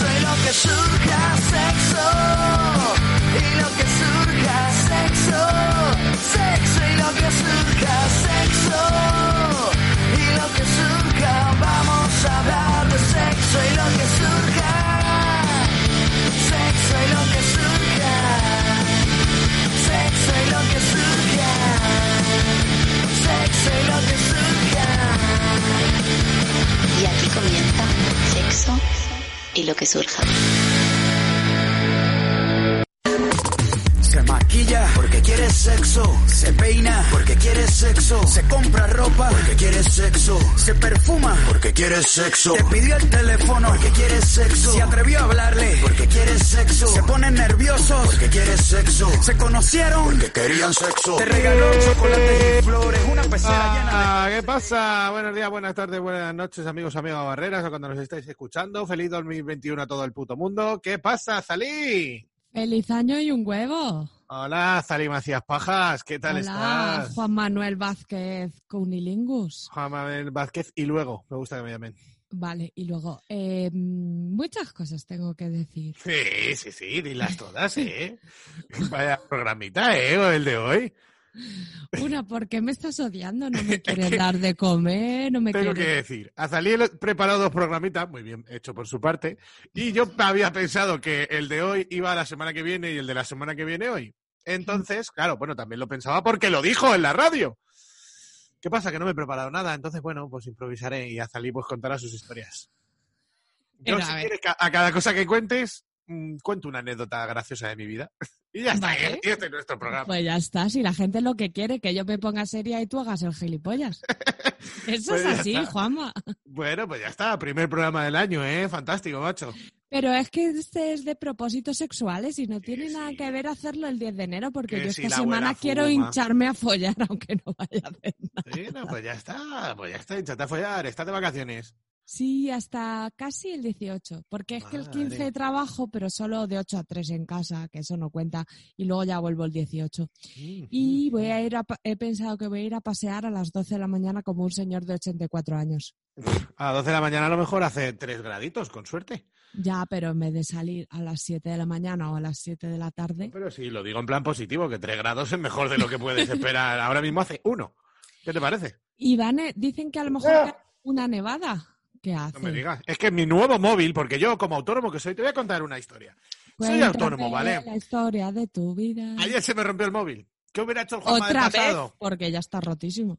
Vamos a hablar de sexo y lo que surja, sexo. Y lo que surja, sexo. Sexo y lo que surja, sexo. Y lo que surja, vamos a hablar de sexo y lo que surja. Sexo y lo que surja. Sexo y lo que surja. Sexo y lo que surja. Y aquí comienza sexo y lo que surja. Maquilla porque quiere sexo. Se peina porque quiere sexo. Se compra ropa porque quiere sexo. Se perfuma porque quiere sexo. Te pidió el teléfono porque quiere sexo. Se atrevió a hablarle porque quiere sexo. Se ponen nerviosos porque quiere sexo. Se conocieron porque querían sexo. Te regaló chocolate y flores. Una pecera llena de Ah, ¿Qué pasa? Buenos días, buenas tardes, buenas noches, amigos, amigas barreras, o cuando nos estáis escuchando. Feliz 2021 a todo el puto mundo. ¿Qué pasa, Zalí? Feliz año y un huevo. Hola, Zalí Macías Pajas, ¿qué tal Hola, estás? Juan Manuel Vázquez Cunilingus. Juan Manuel Vázquez y luego, me gusta que me llamen. Vale, y luego, eh, muchas cosas tengo que decir. Sí, sí, sí, dilas todas, ¿eh? Vaya programita, ¿eh? o El de hoy. Una, ¿por qué me estás odiando? No me quieres dar de comer, no me Tengo que decir, a Zalí le he preparado dos programitas, muy bien hecho por su parte, y yo había pensado que el de hoy iba la semana que viene y el de la semana que viene hoy. Entonces, claro, bueno, también lo pensaba porque lo dijo en la radio. ¿Qué pasa? Que no me he preparado nada, entonces, bueno, pues improvisaré y Azalí pues contará sus historias. Yo, Pero, si a quieres, a cada cosa que cuentes, mm, cuento una anécdota graciosa de mi vida. Y ya está, Vale. y este es nuestro programa. Pues ya está, si la gente lo que quiere, que yo me ponga seria y tú hagas el gilipollas. Eso Pues es ya así, está. Juanma. Bueno, pues ya está, primer programa del año, ¿eh? Fantástico, macho. Pero es que este es de propósitos sexuales y no tiene nada sí. que ver hacerlo el 10 de enero porque Que yo esta semana quiero hincharme a follar aunque no vaya a hacer nada. Sí, no, pues ya está, pues ya está, échate a follar, estás de vacaciones. Sí, hasta casi el 18, porque es que el Madre. 15 trabajo, pero solo de 8 a 3 en casa, que eso no cuenta, y luego ya vuelvo el 18. Y voy a ir a, he pensado que voy a ir a pasear a las 12 de la mañana como un señor de 84 años. A las 12 de la mañana a lo mejor hace 3 graditos, con suerte. Ya, pero en vez de salir a las 7 de la mañana o a las 7 de la tarde, Pero sí, lo digo en plan positivo, que 3 grados es mejor de lo que puedes esperar. Ahora mismo hace uno. ¿Qué te parece? y van, eh, dicen que a lo mejor cae una nevada. ¿Qué hace? No me digas. Es que mi nuevo móvil, porque yo como autónomo que soy, te voy a contar una historia. Soy autónomo, ¿vale? La historia de tu vida. Ayer se me rompió el móvil. ¿Qué hubiera hecho el Juanma Otra del vez, pasado? porque ya está rotísimo.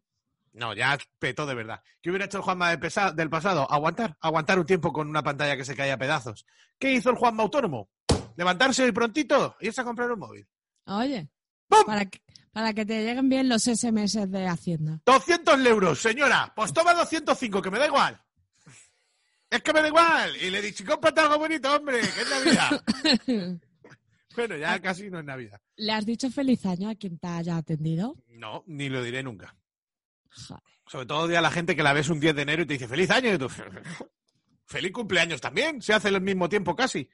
No, ya petó de verdad. ¿Qué hubiera hecho el Juanma del, pasado? Aguantar. Aguantar un tiempo con una pantalla que se caía a pedazos. ¿Qué hizo el Juanma autónomo? Levantarse hoy prontito y irse a comprar un móvil. Oye, ¡Pum! para que, para que te lleguen bien los SMS de Hacienda. 200 euros, señora. Pues toma 205, que me da igual. Es que me da igual. Y le he dicho, cómprate algo bonito, hombre, que es Navidad. bueno, ya casi no es Navidad. ¿Le has dicho feliz año a quien te haya atendido? No, ni lo diré nunca. Joder. Sobre todo a la gente que la ves un 10 de enero y te dice, feliz año. Y tú, feliz cumpleaños también. Se hace al mismo tiempo casi.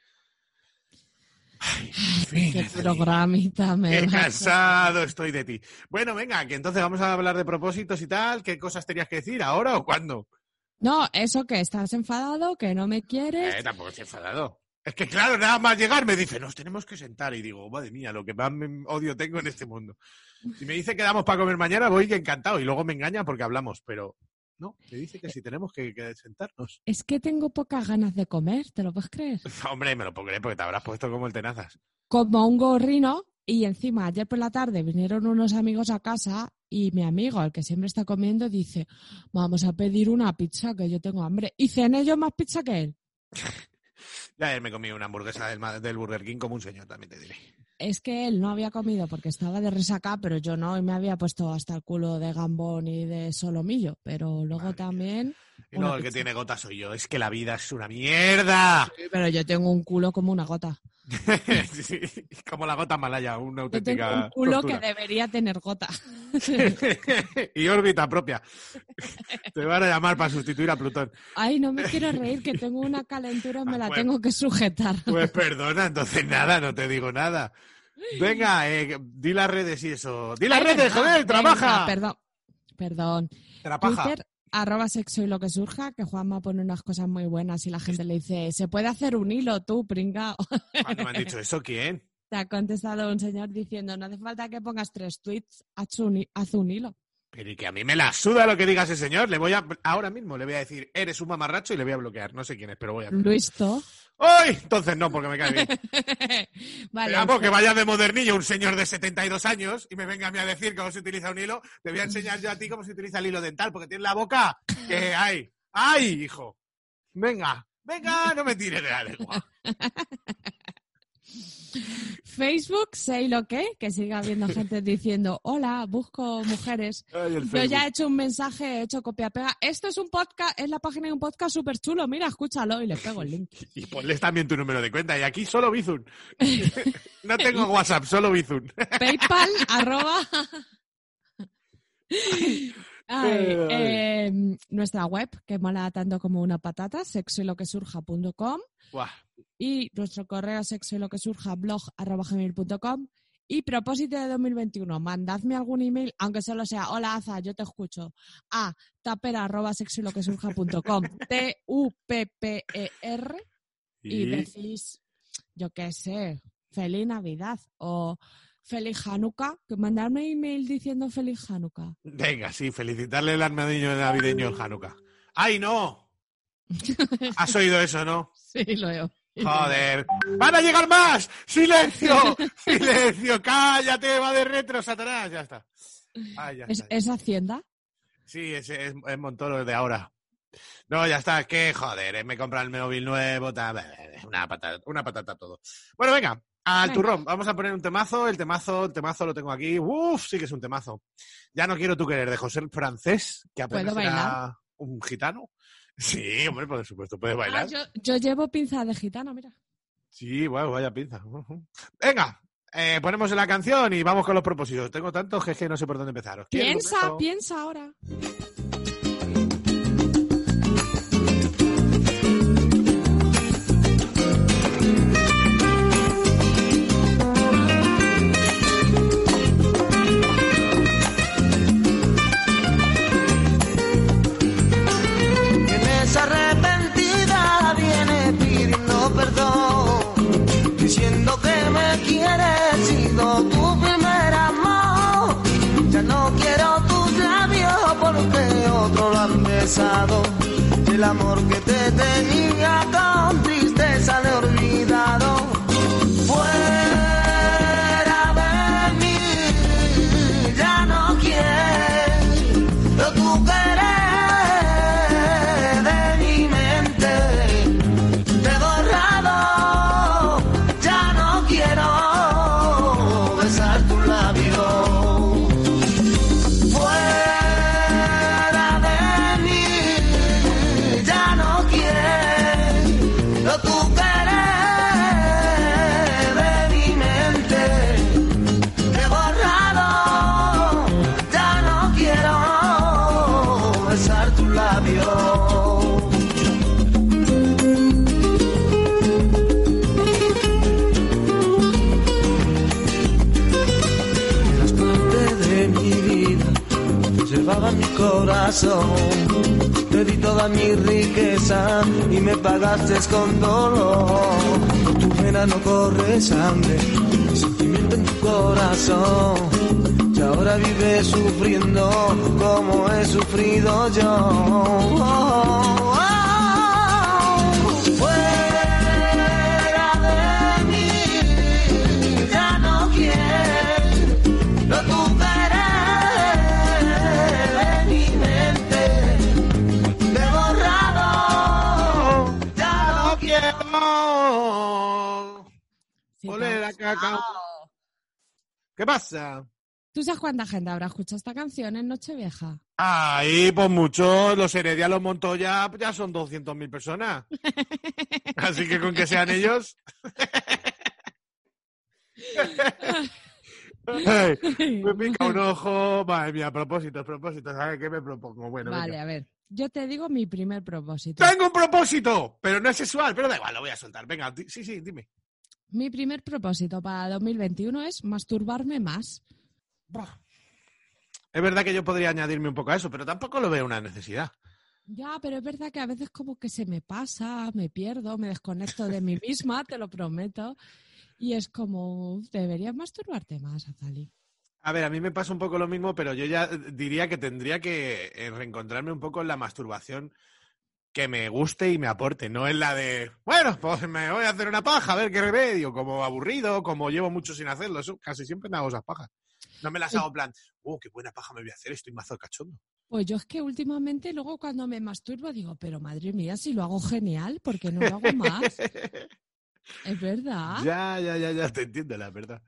Ay, en fin, Qué programita me Qué cansado estoy de ti. Bueno, venga, que entonces vamos a hablar de propósitos y tal. ¿Qué cosas tenías que decir? ¿Ahora o cuándo? No, eso que estás enfadado, que no me quieres. Eh, tampoco estoy enfadado. Es que claro, nada más llegar me dice, nos tenemos que sentar. Y digo, madre mía, lo que más odio tengo en este mundo. Si me dice quedamos para comer mañana, voy encantado. Y luego me engaña porque hablamos, pero no, me dice que si tenemos que, que sentarnos. Es que tengo pocas ganas de comer, ¿te lo puedes creer? Hombre, me lo puedo creer porque te habrás puesto como el tenazas. Como un gorrino. Y encima, ayer por la tarde vinieron unos amigos a casa y mi amigo, el que siempre está comiendo, dice, vamos a pedir una pizza, que yo tengo hambre. Y cené yo más pizza que él. Ya ayer me comí una hamburguesa del, del Burger King como un señor, también te diré. Es que él no había comido porque estaba de resaca, pero yo no, y me había puesto hasta el culo de gambón y de solomillo. Pero luego Madre también. Y no, el que tiene gotas soy yo. Es que la vida es una mierda. Pero yo tengo un culo como una gota. Sí, como la gota malaya, una Yo tengo auténtica un culo tortura. que debería tener gota. y órbita propia. Te van a llamar para sustituir a Plutón. Ay, no me quiero reír, que tengo una calentura y me Ah, la bueno. tengo que sujetar. Pues perdona, entonces nada, no te digo nada. Venga, eh, di las redes y eso. Di las Ay, redes, verdad, joder, venga, trabaja. Perdón, perdón. Trabaja. Twitter, arroba sexo y lo que surja, que Juanma pone unas cosas muy buenas y la gente le dice, se puede hacer un hilo tú, pringao. ¿Cuándo me han dicho eso? ¿Quién? Te ha contestado un señor diciendo, no hace falta que pongas tres tweets, haz un, haz un hilo. Pero y que a mí me la suda lo que diga ese señor. Le voy a, ahora mismo le voy a decir, eres un mamarracho y le voy a bloquear. No sé quién es, pero voy a. Luisto. ¡Ay! Entonces no, porque me cae bien. vale, Vamos, que vaya de modernillo un señor de 72 años y me venga a mí a decir cómo se utiliza un hilo. Te voy a enseñar yo a ti cómo se utiliza el hilo dental, porque tienes la boca que hay. ¡Ay, hijo! Venga, venga, no me tires de la lengua. Facebook, sé lo que, que siga habiendo gente diciendo, hola, busco mujeres. Ay, Yo ya he hecho un mensaje, he hecho copia-pega. Esto es un podcast, es la página de un podcast súper chulo. Mira, escúchalo y le pego el link. Y ponles también tu número de cuenta. Y aquí solo Bizun. no tengo WhatsApp, solo Bizun. PayPal, arroba. Ay, eh, nuestra web, que mola tanto como una patata, sexoyloquesurja.com Buah. y nuestro correo sexoyloquesurja blog arroba gmail.com y propósito de 2021, mandadme algún email, aunque solo sea hola Aza, yo te escucho, a tapera arroba sexoyloquesurja.com T-U-P-P-E-R Y- decís, yo qué sé, feliz Navidad o feliz Hanukkah, que mandarme email diciendo feliz Hanukkah. Venga, sí, felicitarle el armadillo navideño en Hanukkah. ¡Ay, no! ¿Has oído eso, no? Sí, lo veo. Joder. ¡Van a llegar más! ¡Silencio! ¡Silencio! ¡Cállate! ¡Va de retro, Satanás! Ya está. Ya ¿Es, está. es Hacienda? Sí, es, es, es Montoro de ahora. No, ya está. Que joder, eh, me compra el móvil nuevo. tal, Una patata, una patata todo. Bueno, venga. Al turrón. Vamos a poner un temazo. El temazo, el temazo lo tengo aquí. Uf, sí que es un temazo. Ya no quiero tu querer de José el Francés, que apenas ¿Puedo era un gitano. Sí, hombre, por supuesto, puedes Ah, bailar. yo, yo llevo pinza de gitano, mira. Sí, bueno, vaya pinza. Venga, eh, ponemos la canción y vamos con los propósitos. Tengo tantos que es que no sé por dónde empezar. Os quiero, un Piensa, piensa ahora. El amor que te tenía Te di toda mi riqueza y me pagaste con dolor. Por tu vena no corre sangre, sentimiento en tu corazón. Y ahora vives sufriendo como he sufrido yo. ¿Qué pasa? ¿Tú sabes cuánta gente habrá escuchado esta canción en Nochevieja? Ahí, pues muchos, los Heredia, los Montoya, ya son 200.000 personas. Así que con que sean ellos. Me pica un ojo. Madre mía, propósitos, propósitos. ¿Sabes qué me propongo? Bueno, Vale, venga. a ver. Yo te digo mi primer propósito. Tengo un propósito, pero no es sexual, pero da igual, lo voy a soltar. Venga, sí, sí, dime. Mi primer propósito para 2021 es masturbarme más. Buah. Es verdad que yo podría añadirme un poco a eso, pero tampoco lo veo una necesidad. Ya, pero es verdad que a veces como que se me pasa, me pierdo, me desconecto de mí misma, te lo prometo. Y es como, deberías masturbarte más, Azali. A ver, a mí me pasa un poco lo mismo, pero yo ya diría que tendría que eh, reencontrarme un poco en la masturbación que me guste y me aporte, no en la de, bueno, pues me voy a hacer una paja, a ver qué remedio, como aburrido, como llevo mucho sin hacerlo, eso casi siempre me hago esas pajas. No me las hago en plan, oh, qué buena paja me voy a hacer, estoy mazo cachondo. Pues yo es que últimamente luego cuando me masturbo digo, pero madre mía, si lo hago genial, ¿por qué no lo hago más? es verdad. Ya, ya, ya, ya, te entiendo, la verdad.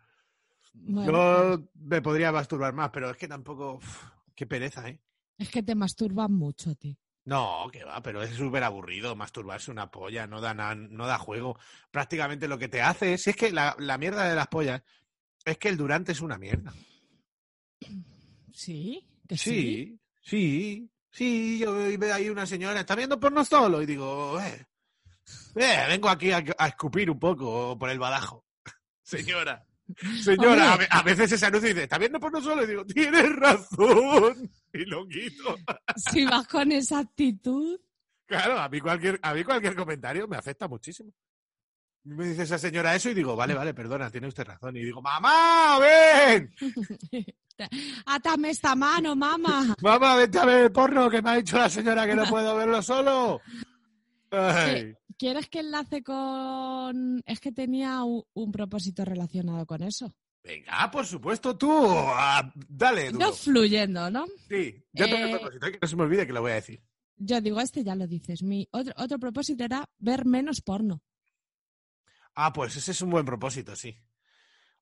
Bueno, Yo me podría masturbar más, pero es que tampoco, uf, qué pereza, ¿eh? Es que te masturbas mucho, tío. No, que va, pero es súper aburrido masturbarse una polla, no da, na- no da juego. Prácticamente lo que te hace es, si es que la, la mierda de las pollas es que el durante es una mierda. Sí, que sí. Sí, sí, sí, yo veo ahí una señora, está viendo porno solo y digo, eh, eh, vengo aquí a, a escupir un poco por el badajo. Señora, señora, a, Hombre. ve- a veces ese anuncio dice, está viendo porno solo y digo, tienes razón. Y lo quito. Si vas con esa actitud, Claro, a mí cualquier, a mí cualquier comentario me afecta muchísimo. Me dice esa señora eso y digo, vale, vale, perdona, tiene usted razón. Y digo, mamá, ven, átame esta mano, mamá. mamá, vete a ver el porno que me ha dicho la señora que no puedo verlo solo. Ay. ¿Quieres que enlace con...? Es que tenía un, un propósito relacionado con eso. Venga, por supuesto, tú. ah, dale, duro. No fluyendo, ¿no? Sí, yo tengo el Eh, propósito, que no se me olvide que lo voy a decir. Yo digo, este ya lo dices. Mi otro, otro propósito era ver menos porno. Ah, pues ese es un buen propósito, sí.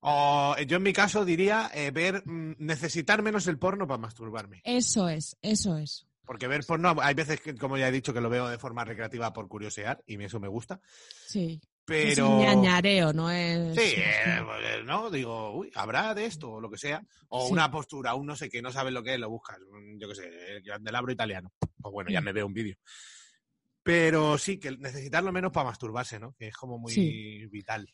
O yo en mi caso diría eh, ver, mm, necesitar menos el porno para masturbarme. Eso es, eso es. Porque ver porno, hay veces que, como ya he dicho, que lo veo de forma recreativa por curiosear y eso me gusta. Sí. Es Pero. un ñañareo, no es... Sí, eh, pues, ¿no? Digo, uy, habrá de esto o lo que sea. O Sí. una postura, un no sé qué, no sabes lo que es, lo buscas. Yo qué sé, el candelabro italiano. Pues bueno, ya Mm. me veo un vídeo. Pero sí, que necesitarlo menos para masturbarse, ¿no? Que es como muy Sí. vital.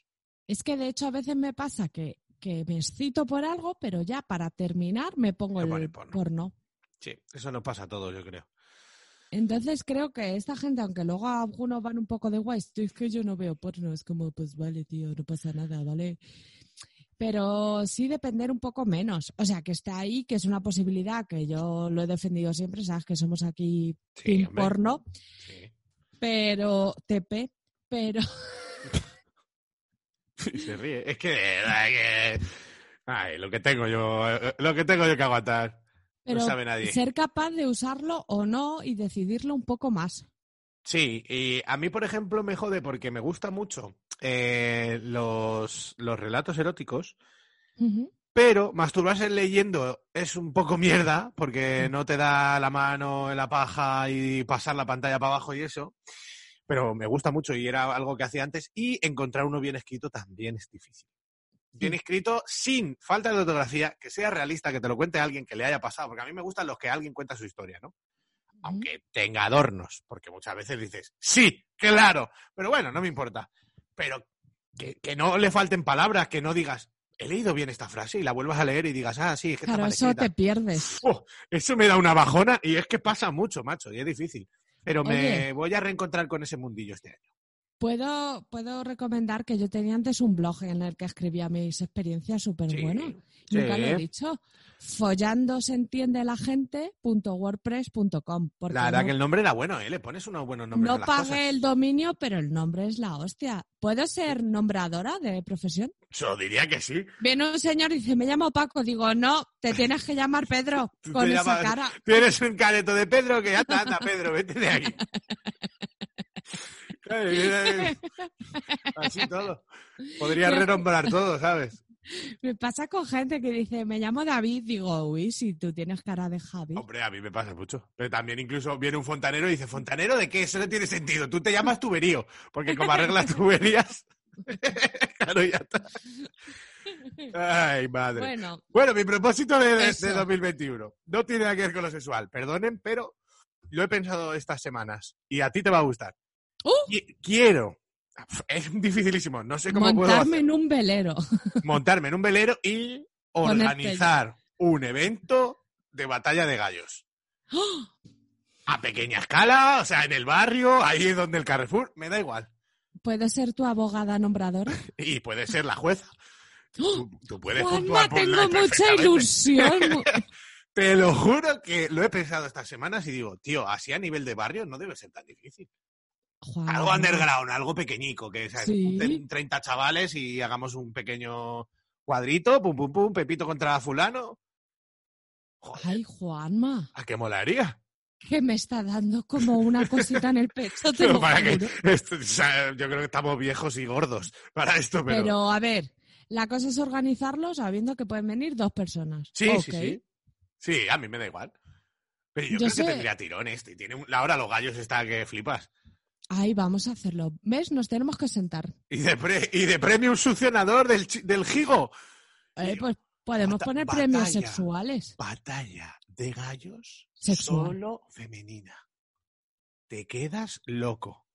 Es que de hecho a veces me pasa que, que me excito por algo, pero ya para terminar me pongo el porno. porno. Sí, eso nos pasa a todos, yo creo. Entonces creo que esta gente, aunque luego algunos van un poco de guays, "Tío, es que yo no veo porno, es como, pues vale, tío, no pasa nada, ¿vale? Pero sí depender un poco menos. O sea, que está ahí, que es una posibilidad que yo lo he defendido siempre, sabes que somos aquí Sí, hombre. porno, Sí. pero TP, pero Se ríe. Es que, ay, que- ay, lo que tengo yo, eh, lo que tengo yo que aguantar. Pero no sabe nadie. ser capaz de usarlo o no y decidirlo un poco más. Sí, y a mí, por ejemplo, me jode porque me gusta mucho eh, los, los relatos eróticos, pero masturbarse leyendo es un poco mierda porque no te da la mano en la paja y pasar la pantalla para abajo y eso. Pero me gusta mucho y era algo que hacía antes. Y encontrar uno bien escrito también es difícil. Bien Sí. escrito, sin falta de ortografía, que sea realista, que te lo cuente alguien que le haya pasado. Porque a mí me gustan los que alguien cuenta su historia, ¿no? aunque tenga adornos, porque muchas veces dices, sí, claro, pero bueno, no me importa. Pero que, que no le falten palabras, que no digas, he leído bien esta frase y la vuelvas a leer y digas, ah, sí, es que está Claro, mal eso escrita". te pierdes. Eso me da una bajona y es que pasa mucho, macho, y es difícil. Pero me Oye. voy a reencontrar con ese mundillo este año. Puedo, puedo recomendar que yo tenía antes un blog en el que escribía mis experiencias súper Sí, buenas. sí. Nunca lo he dicho. Follandosentiendelagente.wordpress.com. Porque La verdad no, que el nombre era bueno, ¿eh? Le pones unos buenos nombres no a las pagué cosas. el dominio, pero el nombre es la hostia. ¿Puedo ser nombradora de profesión? Yo diría que sí. Viene un señor y dice, me llamo Paco. Digo, no, te tienes que llamar Pedro. Tú Con esa llamas- cara. Tienes un careto de Pedro que anda, anda, Pedro, vete de aquí. Así todo. Podría renombrar todo, ¿sabes? Me pasa con gente que dice, me llamo David. Digo, uy, si tú tienes cara de Javi. Hombre, a mí me pasa mucho. Pero también incluso viene un fontanero y dice, ¿fontanero de qué? Eso no tiene sentido. Tú te llamas tuberío, porque como arreglas tuberías... claro, ya está. Ay, madre. Bueno, Bueno, mi propósito de, de- de 2021 no tiene nada que ver con lo sexual. Perdonen, pero lo he pensado estas semanas y a ti te va a gustar. Qui- Quiero... Es dificilísimo, no sé cómo puedo montarme en un velero. montarme en un velero y organizar un evento de batalla de gallos. ¡Oh! A pequeña escala, o sea, en el barrio, ahí es donde el Carrefour, me da igual. ¿Puede ser tu abogada nombradora? Y puede ser la jueza. Tú, tú puedes ¡Oh! Juanma, tengo mucha ilusión. Te lo juro que lo he pensado estas semanas y digo, tío, así a nivel de barrio no debe ser tan difícil. Algo underground, algo pequeñico, que ¿sabes? Sí. junten 30 chavales y hagamos un pequeño cuadrito, pum, pum, pum, Pepito contra fulano. Joder, Ay, Juanma, ¿a qué molaría? que me está dando como una cosita en el pecho, te Pero lo para que, juro. esto, o sea, yo creo que estamos viejos y gordos para esto, pero... Pero a ver, la cosa es organizarlo sabiendo que pueden venir dos personas. Sí, sí, sí. Sí, a mí me da igual. Pero yo, Yo creo sé- que tendría tirones. Tiene un- ahora los gallos está que flipas. Ay, vamos a hacerlo. ¿Ves? Nos tenemos que sentar. Y de, pre- y de premio un succionador del, gigo. Eh, pues podemos Bata- poner premios batalla. sexuales. Batalla de gallos Sexual. solo femenina. Te quedas loco.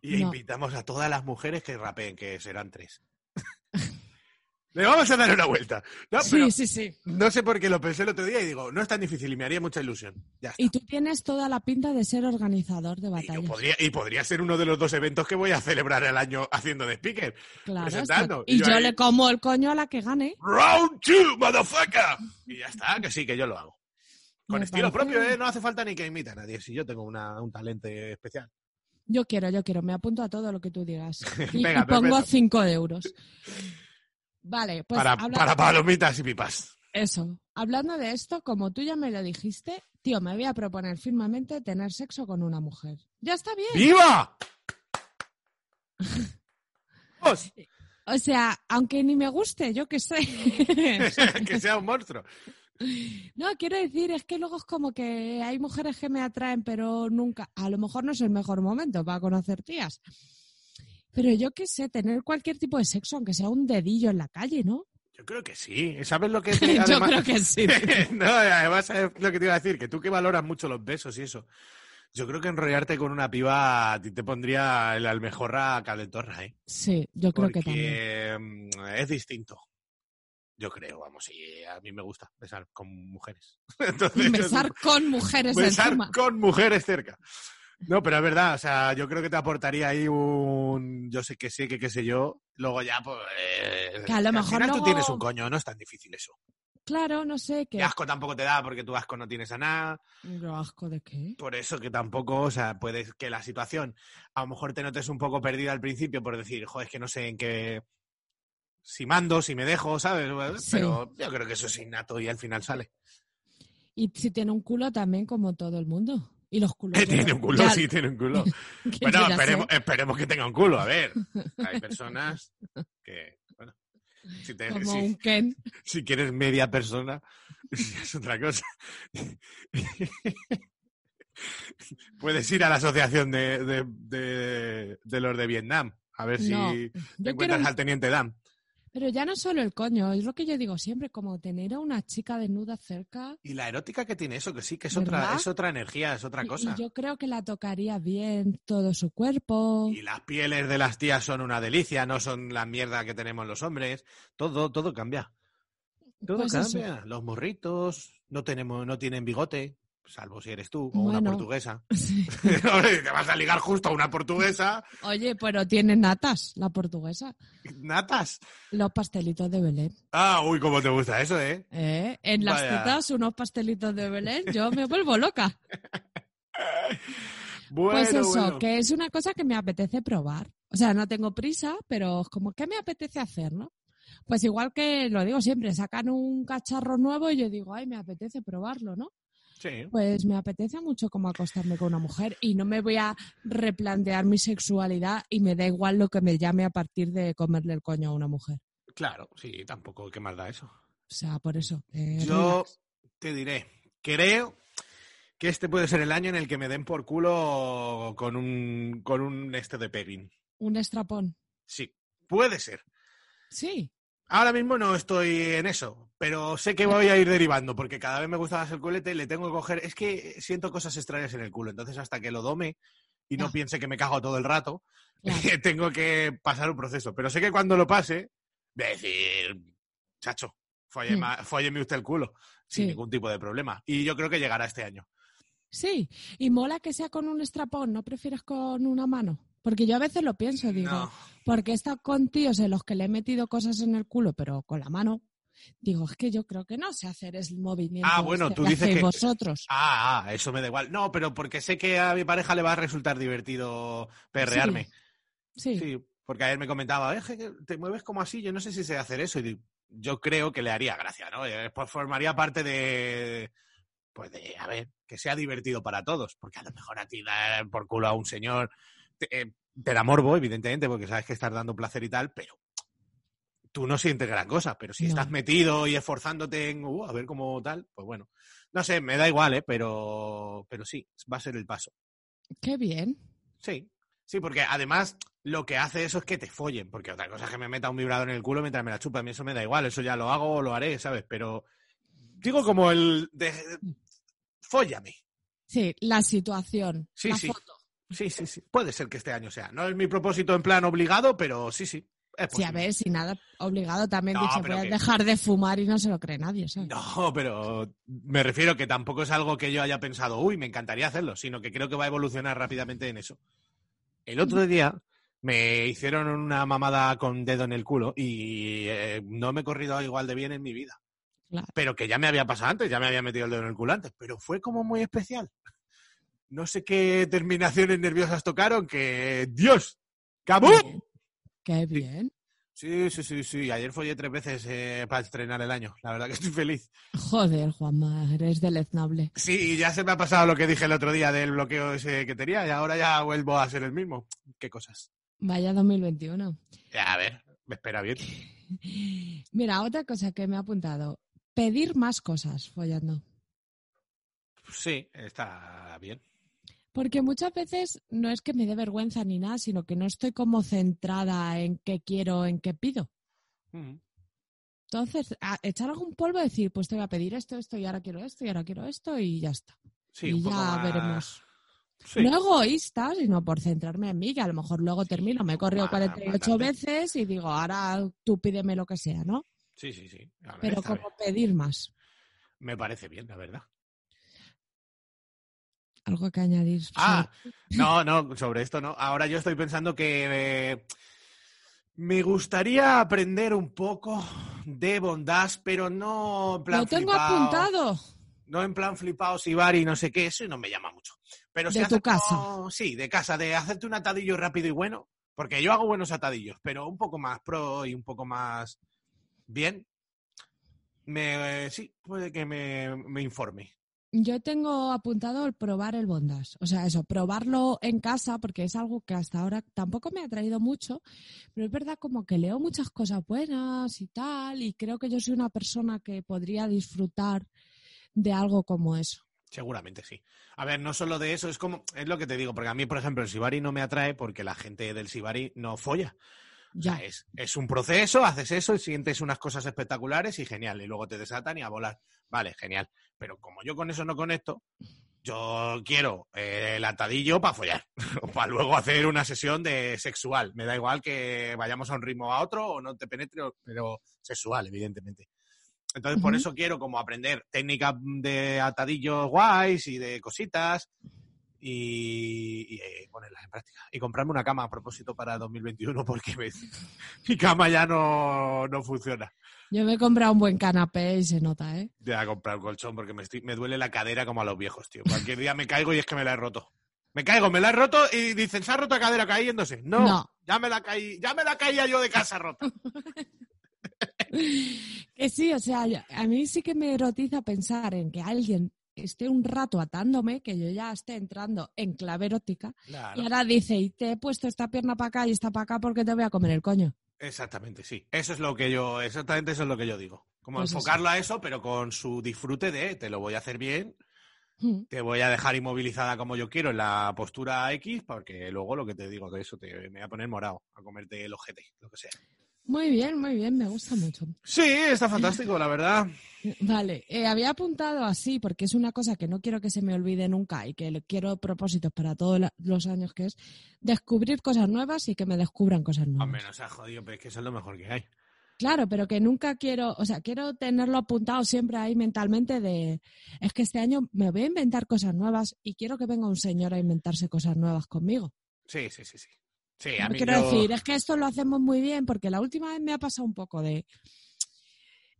Y No. invitamos a todas las mujeres que rapeen, que serán tres. Le vamos a dar una vuelta. No, pero Sí, sí, sí. no sé por qué lo pensé el otro día y digo, no es tan difícil y me haría mucha ilusión. Ya está. Y tú tienes toda la pinta de ser organizador de Y, yo batallas. podría, y podría ser uno de los dos eventos que voy a celebrar el año haciendo de speaker. Claro, presentando. Y Y yo yo ahí- le como el coño a la que gane. Round two, motherfucker. Y ya está, que sí, que yo lo hago. Con Me estilo parece- propio, ¿eh? No hace falta ni que imite a nadie. Si yo tengo una- un talento especial. Yo quiero, yo quiero. Me apunto a todo lo que tú digas. Y, Venga, y pongo perfecto. 5 euros. Vale, pues para, para palomitas y pipas. eso. Hablando de esto, como tú ya me lo dijiste, tío, me voy a proponer firmemente tener sexo con una mujer. Ya está bien. ¡Viva! O sea, aunque ni me guste, yo qué sé. que sea un monstruo. No, quiero decir, es que luego es como que hay mujeres que me atraen, pero nunca, a lo mejor no es el mejor momento para conocer tías. Pero yo qué sé, tener cualquier tipo de sexo, aunque sea un dedillo en la calle, ¿no? Yo creo que sí. ¿Sabes lo que Yo además- creo que sí. no, además, ¿sabes lo que te iba a decir? Que tú que valoras mucho los besos y eso. Yo creo que enrollarte con una piba te pondría el almejorra calentorra, ¿eh? Sí, yo creo que también. Porque mm, es distinto. Yo creo, vamos, y a mí me gusta besar con mujeres. Entonces, Besar con mujeres besar encima. con mujeres cerca. No, pero es verdad, o sea, yo creo que te aportaría ahí un yo sé que sí, que qué sé yo. Luego ya, pues. eh, Que a lo al mejor final tú tienes un coño, no es tan difícil eso. Claro, no sé, qué. asco tampoco te da porque tú asco no tienes a nada. ¿Pero asco de qué? Por eso que tampoco, o sea, puedes que la situación a lo mejor te notes un poco perdida al principio por decir, joder, es que no sé en qué. Si mando, si me dejo, ¿sabes? Sí. Pero yo creo que eso es innato y al final sale. Y si tiene un culo también, como todo el mundo. Y los culos. ya- tiene un culo, ya- sí, tiene un culo. Bueno, esperemos, esperemos que tenga un culo. A ver, hay personas que, bueno, si, te- Como si- un Ken. si quieres media persona, es otra cosa. Puedes ir a la asociación de, de, de- de los de Vietnam, a ver si te encuentras quiero, al teniente Dan. Pero ya no solo el coño, es lo que yo digo siempre, como tener a una chica desnuda cerca. Y la erótica que tiene eso, que sí, que es otra, es otra energía, es otra y- cosa. Y yo creo que la tocaría bien todo su cuerpo. Y las pieles de las tías son una delicia, no son la mierda que tenemos los hombres. Todo, todo cambia. Todo Pues eso. cambia. Los morritos no tenemos, no tienen bigote, salvo si eres tú, o una portuguesa. Sí. Te vas a ligar justo a una portuguesa. Oye, pero tiene natas, la portuguesa. Natas. Los pastelitos de Belén. Ah, uy, cómo te gusta eso, ¿eh? ¿eh? En las Vaya. tetas, unos pastelitos de Belén, yo me vuelvo loca. Bueno, Pues eso, bueno. que es una cosa que me apetece probar. O sea, no tengo prisa, pero como, ¿qué me apetece hacer, no? Pues igual que lo digo siempre, sacan un cacharro nuevo y yo digo, ay, me apetece probarlo, ¿no? Sí. Pues me apetece mucho como acostarme con una mujer y no me voy a replantear mi sexualidad y me da igual lo que me llame a partir de comerle el coño a una mujer. Claro, sí, tampoco, ¿qué más da eso? O sea, por eso. eh, Yo relax. te diré, creo que este puede ser el año en el que me den por culo con un, con un este de pegging. Un estrapón. Sí, puede ser. Sí. Ahora mismo no estoy en eso, pero sé que voy a ir derivando porque cada vez me gusta más el culete, le tengo que coger. Es que siento cosas extrañas en el culo, entonces hasta que lo dome y no Ya. piense que me cago todo el rato, Claro. tengo que pasar un proceso. Pero sé que cuando lo pase, voy a decir, chacho, fólleme, fólleme usted el culo. sin Sí. ningún tipo de problema. Y yo creo que llegará este año. Sí, y mola que sea con un estrapón, ¿no prefieres con una mano? Porque yo a veces lo pienso, digo, No. porque he estado con tíos en los que le he metido cosas en el culo, pero con la mano. Digo, es que yo creo que no sé hacer el movimiento Ah, bueno, este tú dices que- vosotros. Ah, ah, eso me da igual. No, pero porque sé que a mi pareja le va a resultar divertido perrearme. Sí, Sí, porque ayer me comentaba, "Eh, que te mueves como así, yo no sé si sé hacer eso. Y digo, yo creo que le haría gracia, ¿no? Eh, Pues formaría parte de, pues de, a ver, que sea divertido para todos. Porque a lo mejor a ti dar por culo a un señor te, eh, te da morbo, evidentemente, porque sabes que estás dando placer y tal, pero tú no sientes gran cosa. Pero si No. estás metido y esforzándote en, uh, a ver cómo tal, pues bueno. No sé, me da igual, ¿eh? Pero, pero sí, va a ser el paso. qué bien. Sí, sí, porque además lo que hace eso es que te follen, porque otra cosa es que me meta un vibrador en el culo mientras me la chupa, a mí eso me da igual, eso ya lo hago o lo haré, ¿sabes? Pero digo como el de fóllame. Sí, la situación, Sí, la sí. foto. Sí, sí, sí. Puede ser que este año sea. No es mi propósito en plan obligado, pero sí, sí. Sí, a ver, si nada obligado también No, voy a que- dejar de fumar y no se lo cree nadie, ¿sabes? No, pero me refiero que tampoco es algo que yo haya pensado, uy, me encantaría hacerlo, sino que creo que va a evolucionar rápidamente en eso. El otro día me hicieron una mamada con dedo en el culo y eh, no me he corrido igual de bien en mi vida. Claro. Pero que ya me había pasado antes, ya me había metido el dedo en el culo antes, pero fue como muy especial. No sé qué terminaciones nerviosas tocaron, que Dios, ¡cabum! Qué bien. Sí, sí, sí, sí. Ayer follé tres veces eh, para estrenar el año. La verdad que estoy feliz. Joder, Juanma, eres deleznable. Sí, y ya se me ha pasado lo que dije el otro día del bloqueo ese que tenía y ahora ya vuelvo a ser el mismo. ¿Qué cosas? Vaya 2021. Ya, a ver, me espera bien. Mira, otra cosa que me ha apuntado. Pedir más cosas follando. Sí, está bien. Porque muchas veces no es que me dé vergüenza ni nada, sino que no estoy como centrada en qué quiero, en qué pido. Mm. Entonces, a- echar algún polvo y decir, pues te voy a pedir esto, esto, y ahora quiero esto, y ahora quiero esto, y ya está. Sí, y un ya poco más- veremos. Sí. No egoísta, sino por centrarme en mí, que a lo mejor luego Sí, termino, me he corrido más 48 matarte. veces y digo, ahora tú pídeme lo que sea, ¿no? sí, sí, sí. Pero como bien. pedir más. Me parece bien, la verdad. Algo que añadir. Ah, no, no, sobre esto no. Ahora yo estoy pensando que eh, me gustaría aprender un poco de bondad, pero no en plan Lo tengo flipao. apuntado. No en plan flipado, y no sé qué, eso no me llama mucho. Pero De sí tu casa. Sí, de casa, de hacerte un atadillo rápido y bueno, porque yo hago buenos atadillos, pero un poco más pro y un poco más bien. Me, eh, sí, puede que me, me informe. Yo tengo apuntado el probar el bondas. O sea, eso, probarlo en casa, porque es algo que hasta ahora tampoco me ha traído mucho, pero es verdad como que leo muchas cosas buenas y tal, y creo que yo soy una persona que podría disfrutar de algo como eso. Seguramente sí. A ver, no solo de eso, es como, es lo que te digo, porque a mí, por ejemplo, el Sibari no me atrae porque la gente del Sibari no folla. O Ya. sea, es, es un proceso, haces eso y sientes unas cosas espectaculares y genial. Y luego te desatan y a volar. Vale, genial. Pero como yo con eso no conecto, yo quiero eh, el atadillo para follar. o para luego hacer una sesión de sexual. Me da igual que vayamos a un ritmo a otro o no te penetre, pero sexual, evidentemente. Entonces, por eso quiero como aprender técnicas de atadillos guays y de cositas y, y, eh, ponerlas en práctica. Y comprarme una cama a propósito para 2021 porque me- mi cama ya no, no funciona. Yo me he comprado un buen canapé y se nota, ¿eh? Voy a comprar un colchón porque me, estoy- me duele la cadera como a los viejos, tío. Cualquier día me caigo y es que me la he roto. Me caigo, me la he roto y dicen, se ha roto la cadera cayéndose. No, No. ya me la caí, ya me la caía yo de casa rota. Que sí, o sea, a mí sí que me erotiza pensar en que alguien esté un rato atándome, que yo ya esté entrando en clave erótica, Claro. y ahora dice, y te he puesto esta pierna para acá y esta para acá porque te voy a comer el coño. Exactamente, sí. Eso es lo que yo, exactamente eso es lo que yo digo. Como Pues eso. enfocarlo a eso, pero con su disfrute de te lo voy a hacer bien, Mm. te voy a dejar inmovilizada como yo quiero en la postura X, porque luego lo que te digo de eso te me voy a poner morado, a comerte el ojete, lo que sea. Muy bien, muy bien, me gusta mucho. Sí, está fantástico, la verdad. Vale, eh, había apuntado así porque es una cosa que no quiero que se me olvide nunca y que le quiero propósitos para todos los años que es descubrir cosas nuevas y que me descubran cosas nuevas. Hombre, no se ha jodido, pero es que eso es lo mejor que hay. Claro, pero que nunca quiero, o sea, quiero tenerlo apuntado siempre ahí mentalmente de, es que este año me voy a inventar cosas nuevas y quiero que venga un señor a inventarse cosas nuevas conmigo. Sí, sí, sí, sí. Sí, a Me mí quiero decir, es que esto lo hacemos muy bien porque la última vez me ha pasado un poco de,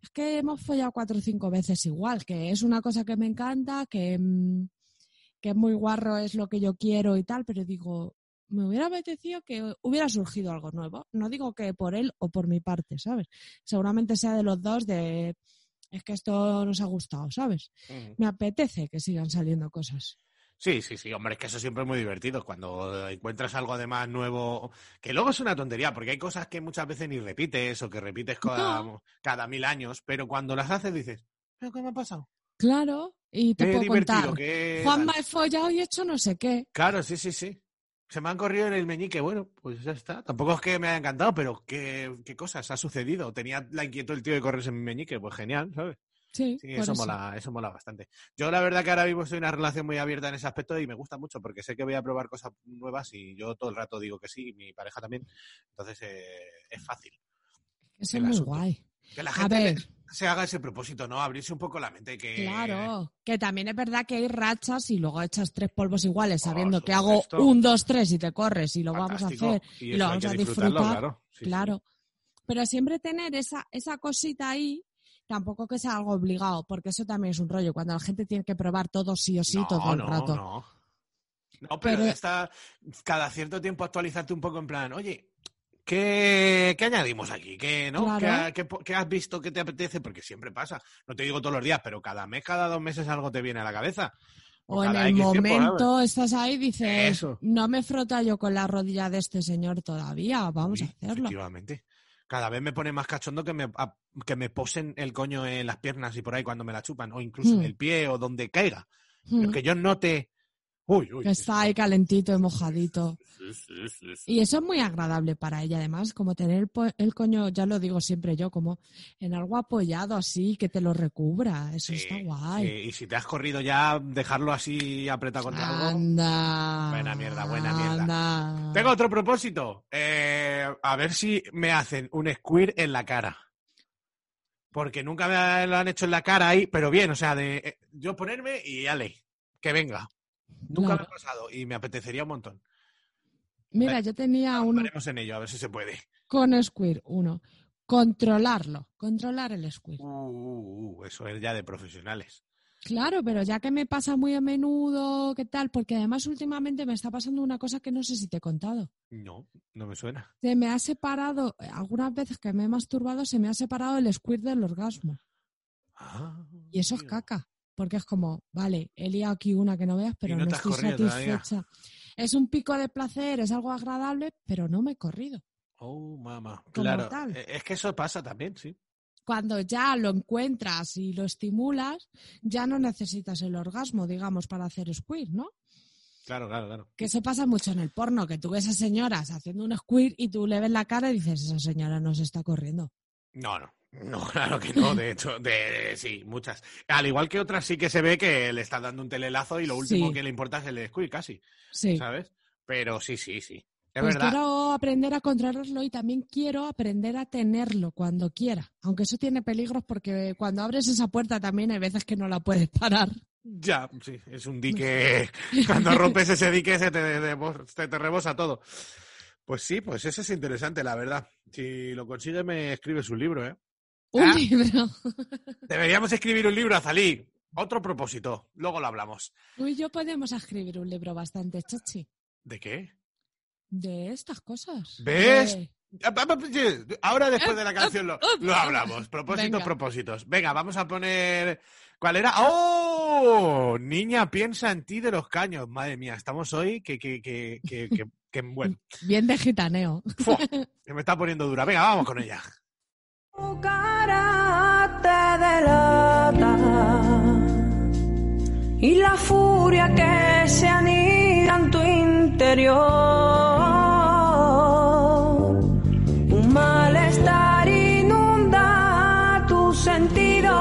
es que hemos follado cuatro o cinco veces igual, que es una cosa que me encanta, que, mm, que es muy guarro, es lo que yo quiero y tal, pero digo, me hubiera apetecido que hubiera surgido algo nuevo. No digo que por él o por mi parte, ¿sabes? Seguramente sea de los dos de, es que esto nos ha gustado, ¿sabes? Me apetece que sigan saliendo cosas. Sí, sí, sí, hombre, es que eso siempre es muy divertido cuando encuentras algo además nuevo, que luego es una tontería, porque hay cosas que muchas veces ni repites o que repites cada, cada mil años, pero cuando las haces dices, ¿pero qué me ha pasado? Claro, y te Qué puedo contar. qué... Tal". he follado y he hecho no sé qué. Claro, sí, sí, sí. Se me han corrido en el meñique, bueno, pues ya está. Tampoco es que me haya encantado, pero ¿qué, qué cosas ha sucedido? Tenía la inquietud el tío de correrse en mi meñique, pues genial, ¿sabes? Sí, Sí, eso, eso. mola, eso mola bastante. Yo la verdad que ahora mismo estoy en una relación muy abierta en ese aspecto y me gusta mucho porque sé que voy a probar cosas nuevas y yo todo el rato digo que sí y mi pareja también. Entonces eh, es fácil. Eso es muy asunto. guay. Que la A gente ver. se haga ese propósito, ¿no? Abrirse un poco la mente. Que... Claro, que también es verdad que hay rachas y luego echas tres polvos iguales sabiendo que hago un, dos, tres y te corres y lo vamos a Fantástico. hacer Y y, lo vamos a disfrutar. claro. Sí, sí. claro. Pero siempre tener esa, esa cosita ahí, tampoco que sea algo obligado, porque eso también es un rollo, cuando la gente tiene que probar todo sí o sí no, todo el no, rato. No, No, pero, Pero- está cada cierto tiempo actualizarte un poco en plan, oye, ¿qué, qué añadimos aquí? ¿Qué, no? Claro. ¿Qué, has visto que te apetece? Porque siempre pasa. No te digo todos los días, pero cada mes, cada dos meses algo te viene a la cabeza. O en el X tiempo, momento estás ahí y dices, Eso. no me frota yo con la rodilla de este señor todavía, vamos Sí, a hacerlo. Efectivamente. Cada vez me pone más cachondo que me, a- que me posen el coño en las piernas y por ahí cuando me la chupan, o incluso Hmm. en el pie o donde caiga. Mm, Pero que yo note. Uy, uy. que está ahí calentito y mojadito. Sí, sí, sí, sí. Y eso es muy agradable para ella, además, como tener el, coño, ya lo digo siempre yo, como en algo apoyado así, que te lo recubra. Eso está guay. Y si te has corrido ya, dejarlo así apretado contra algo. Anda. Buena mierda, buena mierda. anda. Tengo otro propósito. Eh, a ver si me hacen un squirt en la cara. Porque nunca me lo han hecho en la cara ahí, pero bien, o sea, de eh, yo ponerme y ale, que venga. Nunca me Claro. ha pasado y me apetecería un montón. Mira, yo tenía uno Haremos en ello, a ver si se puede. con Squirt, uno. Controlarlo, controlar el Squirt. Uh, uh, uh, eso es ya de profesionales. Claro, pero ya que me pasa muy a menudo, ¿qué tal? Porque además últimamente me está pasando una cosa que no sé si te he contado. No, no me suena. Se me ha separado, algunas veces que me he masturbado, se me ha separado el squirt del orgasmo. Ah, Y eso es caca. Porque es como, vale, he liado aquí una que no veas, pero no estoy todavía. satisfecha. Es un pico de placer, es algo agradable, pero no me he corrido. Oh, mamá. Claro. tal. eh, Es que eso pasa también, sí. Cuando ya lo encuentras y lo estimulas, ya no necesitas el orgasmo, digamos, para hacer squirt, ¿no? Claro, claro, claro. Que eso pasa mucho en el porno, que tú ves a señoras haciendo un squirt y tú le ves la cara y dices, esa señora no se está corriendo. No, no. No, claro que no, de hecho, de, sí, muchas. Al igual que otras sí que se ve que le está dando un telelazo y lo último Sí. que le importa es el squirt casi, Sí. ¿sabes? Pero sí, sí, sí. Es Pues verdad. quiero aprender a controlarlo y también quiero aprender a tenerlo cuando quiera. Aunque eso tiene peligros porque cuando abres esa puerta también hay veces que no la puedes parar. Ya, sí, es un dique. Cuando rompes ese dique se te, de- se te rebosa todo. Pues sí, pues eso es interesante, la verdad. Si lo consigue, me escribes un libro, ¿eh? Un Ah. libro. Deberíamos escribir un libro, Azalí. Otro propósito. Luego lo hablamos. Tú y yo podemos escribir un libro bastante chachi ¿De qué? de estas cosas. ¿Ves? De- Ahora después de la canción lo, lo hablamos. Propósitos, Venga. propósitos. Venga, vamos a poner. ¿Cuál era? ¡Oh! Niña, piensa en ti de los caños. Madre mía, estamos hoy que, que, que, que, que, que- bueno, Bien de gitaneo. ¡fua! que me está poniendo dura. Venga, vamos con ella. Tu cara delata y la furia que se anida en tu interior. Un malestar inunda tus sentidos.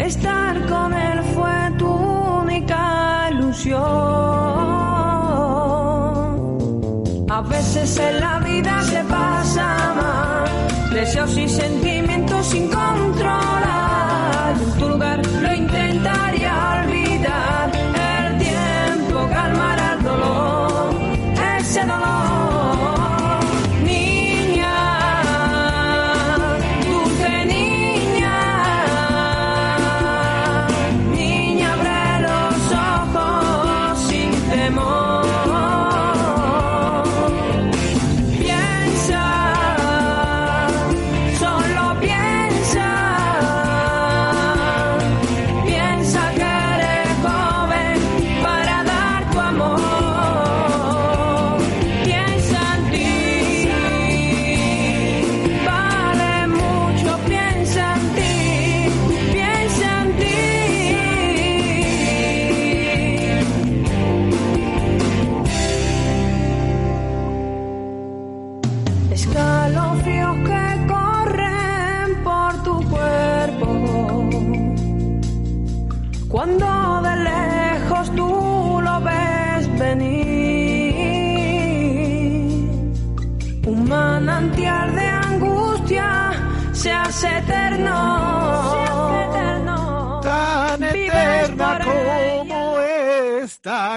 Estar con él fue tu única ilusión. A veces en y sentimientos sin controlar. En tu lugar lo intentaría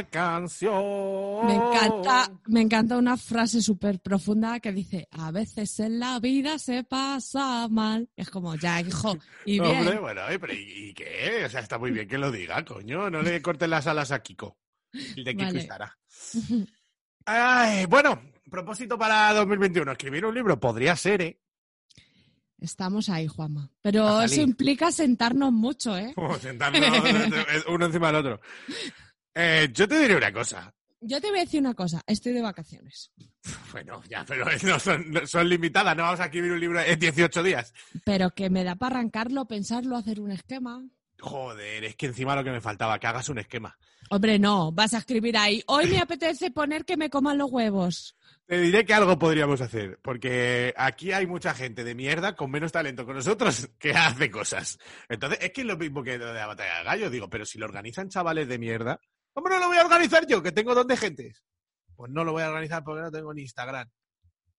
canción. Me encanta, me encanta una frase súper profunda que dice, a veces en la vida se pasa mal. Es como, ya, hijo, y bien. Hombre, bueno, pero ¿y, y qué? O sea, está muy bien que lo diga, coño. No le corten las alas a Kiko. El de Kiko Vale. estará. Ay, bueno, propósito para 2021. Escribir un libro podría ser, ¿eh? Estamos ahí, Juanma. Pero eso implica sentarnos mucho, ¿eh? Sentarnos uno encima del otro. Eh, yo te diré una cosa. Yo te voy a decir una cosa, estoy de vacaciones. Bueno, ya, pero no son, no- son limitadas. No vamos a escribir un libro en 18 días. Pero que me da para arrancarlo, pensarlo, hacer un esquema. Joder, es que encima lo que me faltaba, que hagas un esquema. Hombre, no, vas a escribir ahí. Hoy me apetece poner que me coman los huevos. Te diré que algo podríamos hacer, porque aquí hay mucha gente de mierda con menos talento que nosotros que hace cosas. Entonces, es que es lo mismo que lo de la batalla de gallo, digo, pero si lo organizan chavales de mierda, ¿cómo no lo voy a organizar yo, que tengo dos de gentes? Pues no lo voy a organizar porque no tengo ni Instagram.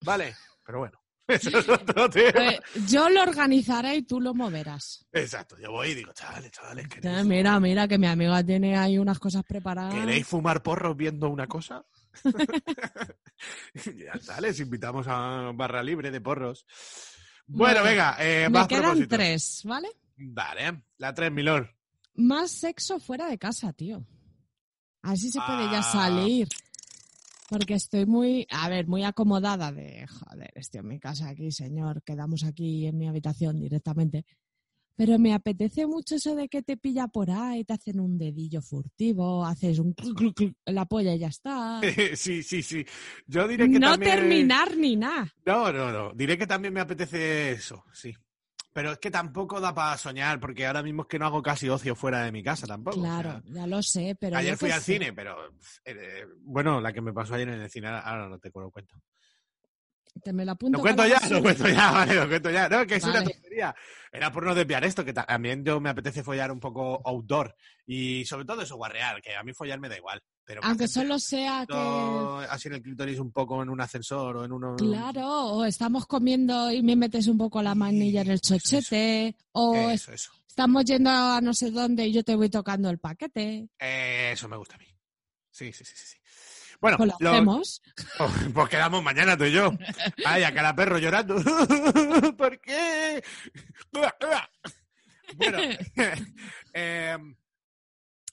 Vale, pero bueno, eso es otro A tema. yo lo organizaré y tú lo moverás. Exacto, yo voy y digo, chavales, chavales, Eh, ¿queréis, Mira, mira, que mi amiga tiene ahí unas cosas preparadas. ¿queréis fumar porros viendo una cosa? ya está, les invitamos a barra libre de porros. Bueno, Bueno, venga, eh, Me más quedan propósitos. tres, ¿vale? Vale, la 3, Milor. Más sexo fuera de casa, tío. Así se puede Ah. ya salir. Porque estoy muy, a ver, muy acomodada de, joder, estoy en mi casa aquí, señor, quedamos aquí en mi habitación directamente. Pero me apetece mucho eso de que te pilla por ahí, te hacen un dedillo furtivo, haces un cluc, cluc en la polla y ya está. sí, sí, sí. Yo diré que No también... terminar ni nada. No, no, no. Diré que también me apetece eso, sí. Pero es que tampoco da para soñar, porque ahora mismo es que no hago casi ocio fuera de mi casa tampoco. o sea, Claro, ya lo sé, pero. ayer fui al sé. cine, pero eh, bueno, la que me pasó ayer en el cine, ahora- ahora no te lo cuento. Te me lo apunto. Lo cuento ya, lo cuento ya, vale, lo cuento ya. No, que es una tontería. Era por no desviar esto, que ta- también yo me apetece follar un poco outdoor. Y sobre todo eso, guarrear, que a mí follar me da igual. Pero Aunque solo sea que. así en el clítoris un poco en un ascensor o en uno... Claro, o estamos comiendo y me metes un poco la manilla en el Eso, eso. chochete, o Eso, eso. estamos yendo a no sé dónde y yo te voy tocando el paquete. Eso me gusta a mí. Sí, sí, sí, sí. Bueno, Pues lo lo- hacemos. Quedamos mañana tú y yo. Ay, a cara perro llorando. ¿Por qué? Bueno, eh,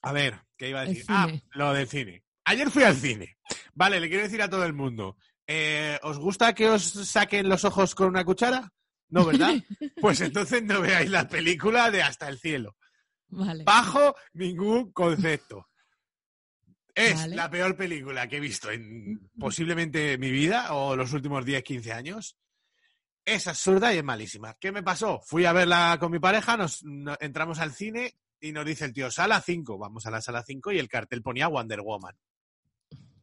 a ver, ¿qué iba a decir? Ah, lo del cine. Ayer fui al cine. Vale, le quiero decir a todo el mundo. eh, ¿Os gusta que os saquen los ojos con una cuchara? No, ¿verdad? Pues entonces no veáis la película de Hasta el cielo. Vale. Bajo ningún concepto. Es Vale. la peor película que he visto en posiblemente mi vida o los últimos 10, 15 años. Es absurda y es malísima. ¿Qué me pasó? Fui a verla con mi pareja, nos, no- entramos al cine y nos dice el tío, sala 5. Vamos a la sala 5 y el cartel ponía Wonder Woman.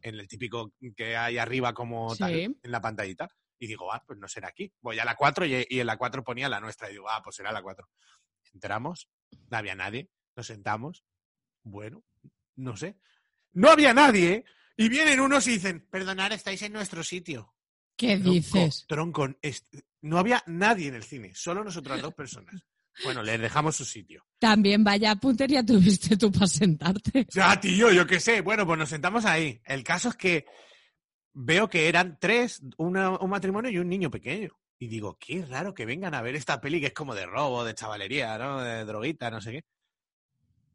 En el típico que hay arriba como Sí. tal, en la pantallita. Y digo, ah, pues no será aquí. Voy a la 4 y, y en la 4 ponía la nuestra. Y digo, ah, pues será la 4. Entramos, no había nadie, nos sentamos. Bueno, no sé. No había nadie Y vienen unos y dicen, perdonad, estáis en nuestro sitio. ¿Qué Tronco, dices? Tronco, no había nadie en el cine, solo nosotras dos personas. Bueno, les dejamos su sitio. También vaya puntería tuviste tú para sentarte. Ya, tío, yo qué sé. Bueno, pues nos sentamos ahí. El caso es que veo que eran tres, una- un matrimonio y un niño pequeño. Y digo, qué raro que vengan a ver esta peli que es como de robo, de chavalería, ¿no? De droguita, no sé qué.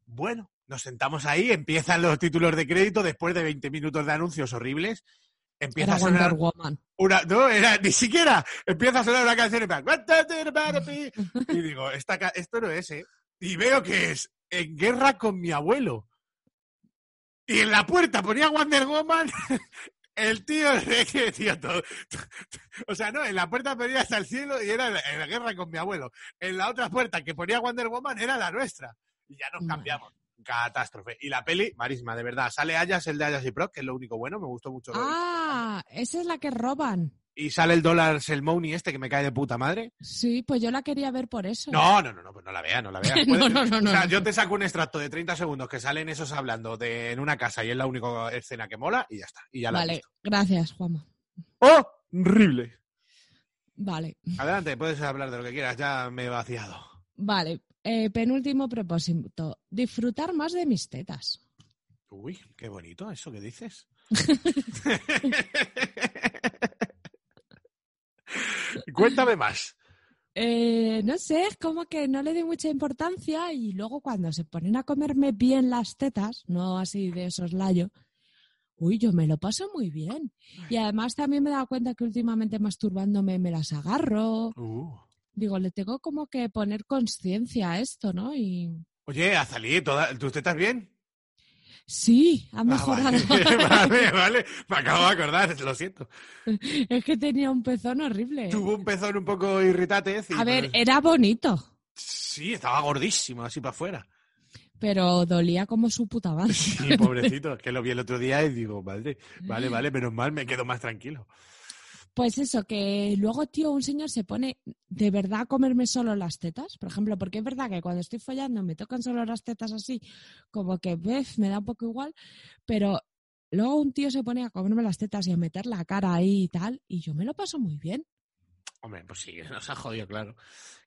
Bueno, nos sentamos ahí, empiezan los títulos de crédito después de 20 minutos de anuncios horribles. Empieza Era a sonar Wonder Woman. una, no, era, ni siquiera, empieza a sonar una canción y, y digo, esta, esto no es, ¿eh? Y veo que es En guerra con mi abuelo. Y en la puerta ponía Wonder Woman, el tío, es que, tío, todo- o sea, no, en la puerta ponía hasta el cielo y era en la- guerra con mi abuelo. En la otra puerta que ponía Wonder Woman era la nuestra. Y ya nos cambiamos. Catástrofe. Y la peli, marísima, de verdad. Sale Ayas, el de Ayas y Proc, que es lo único bueno, me gustó mucho. lo Ah, esa es la que roban. Y sale el dólar Selmoni este que me cae de puta madre. Sí, pues yo la quería ver por eso. No, no, no, no, pues no la vea, no la vea. No, no, no, no, O sea, no. yo te saco un extracto de 30 segundos que salen esos hablando de, en una casa y es la única escena que mola y ya está. Y ya la Vale, gracias, Juanma. ¡Horrible! Vale, Adelante, puedes hablar de lo que quieras, ya me he vaciado. vale. Eh, penúltimo propósito. Disfrutar más de mis tetas. Uy, qué bonito eso que dices. Cuéntame más. Eh, no sé, es como que no le doy mucha importancia y luego cuando se ponen a comerme bien las tetas, no así de soslayo, uy, yo me lo paso muy bien. Y además también me he dado cuenta que últimamente masturbándome me las agarro. Uh. Digo, le tengo como que poner conciencia a esto, ¿no? Y Oye, Azalí, ¿toda- ¿tú estás bien? sí, ha Ah, mejorado. vale, vale, vale. Me acabo de acordar, lo siento. es que tenía un pezón horrible. Tuvo un pezón un poco irritante. A ver, era bonito, Sí, estaba gordísimo, así para afuera. pero dolía como su puta madre. Sí, pobrecito, que lo vi el otro día y digo, vale, vale, vale, menos mal, me quedo más tranquilo. Pues eso, que luego, tío, un señor se pone de verdad a comerme solo las tetas, por ejemplo, porque es verdad que cuando estoy follando me tocan solo las tetas así, como que ves, me da un poco igual, pero luego un tío se pone a comerme las tetas y a meter la cara ahí y tal, y yo me lo paso muy bien. Hombre, pues sí, nos ha jodido, claro.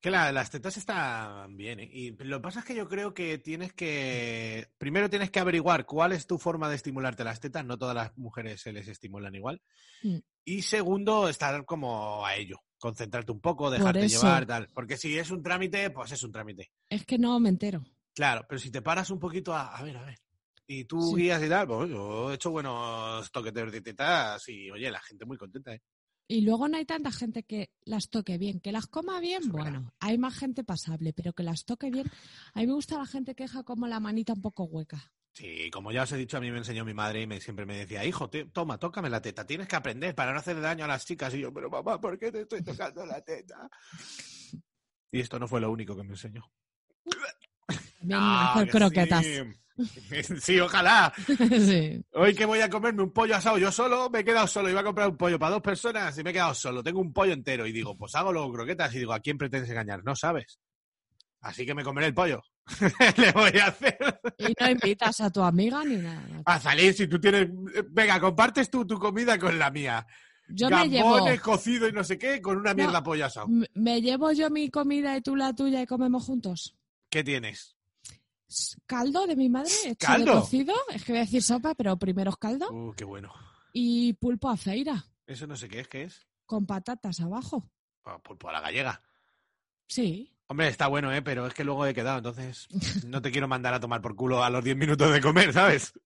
Que la- las tetas están bien, ¿eh? Y lo que pasa es que yo creo que tienes que. Primero tienes que averiguar cuál es tu forma de estimularte las tetas. No todas las mujeres se les estimulan igual. Mm. Y segundo, estar como a ello. Concentrarte un poco, dejarte llevar, tal. Porque si es un trámite, pues es un trámite. Es que no me entero. Claro, pero si te paras un poquito a, a ver, a ver, y tú Sí. guías y tal, pues yo he hecho buenos toqueteos de tetas y, oye, la gente muy contenta, ¿eh? Y luego no hay tanta gente que las toque bien, que las coma bien, bueno, hay más gente pasable, pero que las toque bien. A mí me gusta la gente que deja como la manita un poco hueca. Sí, como ya os he dicho, a mí me enseñó mi madre y me, siempre me decía, hijo, te- toma, tócame la teta, tienes que aprender para no hacer daño a las chicas. Y yo, pero mamá, ¿por qué te estoy tocando la teta? Y esto no fue lo único que me enseñó. También Ah, hacer que croquetas. Sí. sí, ojalá. sí. Hoy que voy a comerme un pollo asado yo solo, me he quedado solo. Iba a comprar un pollo para dos personas y me he quedado solo. Tengo un pollo entero y digo, pues hago luego croquetas y digo, ¿a quién pretendes engañar? No sabes. Así que me comeré el pollo. Le voy a hacer. Y no invitas a tu amiga ni nada. A salir, si tú tienes. Venga, compartes tú tu comida con la mía. Yo me llevo, cocido y no sé qué, con una mierda No. pollo asado. me llevo yo mi comida y tú la tuya y comemos juntos. ¿Qué tienes? Caldo de mi madre, hecho de ¿Caldo? cocido. Es que voy a decir sopa, pero primero es caldo. Uh, qué bueno. Y pulpo a feira, Eso no sé qué es, ¿qué es? con patatas abajo. Pulpo a la gallega. Sí. Hombre, está bueno, ¿eh? Pero es que luego he quedado, entonces no te quiero mandar a tomar por culo a los 10 minutos de comer, ¿sabes?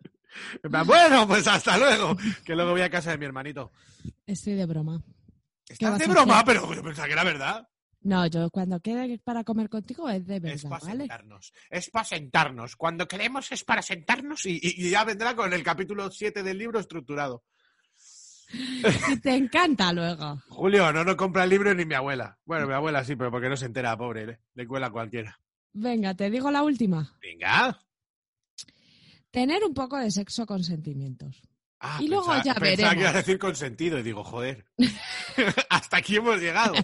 Bueno, pues hasta luego, que luego voy a casa de mi hermanito. Estoy de broma. Estás de broma, pero yo pensaba que era verdad. No, yo cuando quede para comer contigo es de Es verdad, para ¿vale? sentarnos. Es para sentarnos. Cuando queremos es para sentarnos y, ya vendrá con el capítulo 7 del libro estructurado. Y te encanta luego. Julio, no nos compra el libro ni mi abuela. Bueno, mi abuela sí, pero porque no se entera, pobre. Le, le cuela cualquiera. Venga, te digo la última. Venga. Tener un poco de sexo con sentimientos. Ah, Y luego pensaba- ya pensaba veremos. que ibas a decir consentido y digo, joder. Hasta aquí hemos llegado.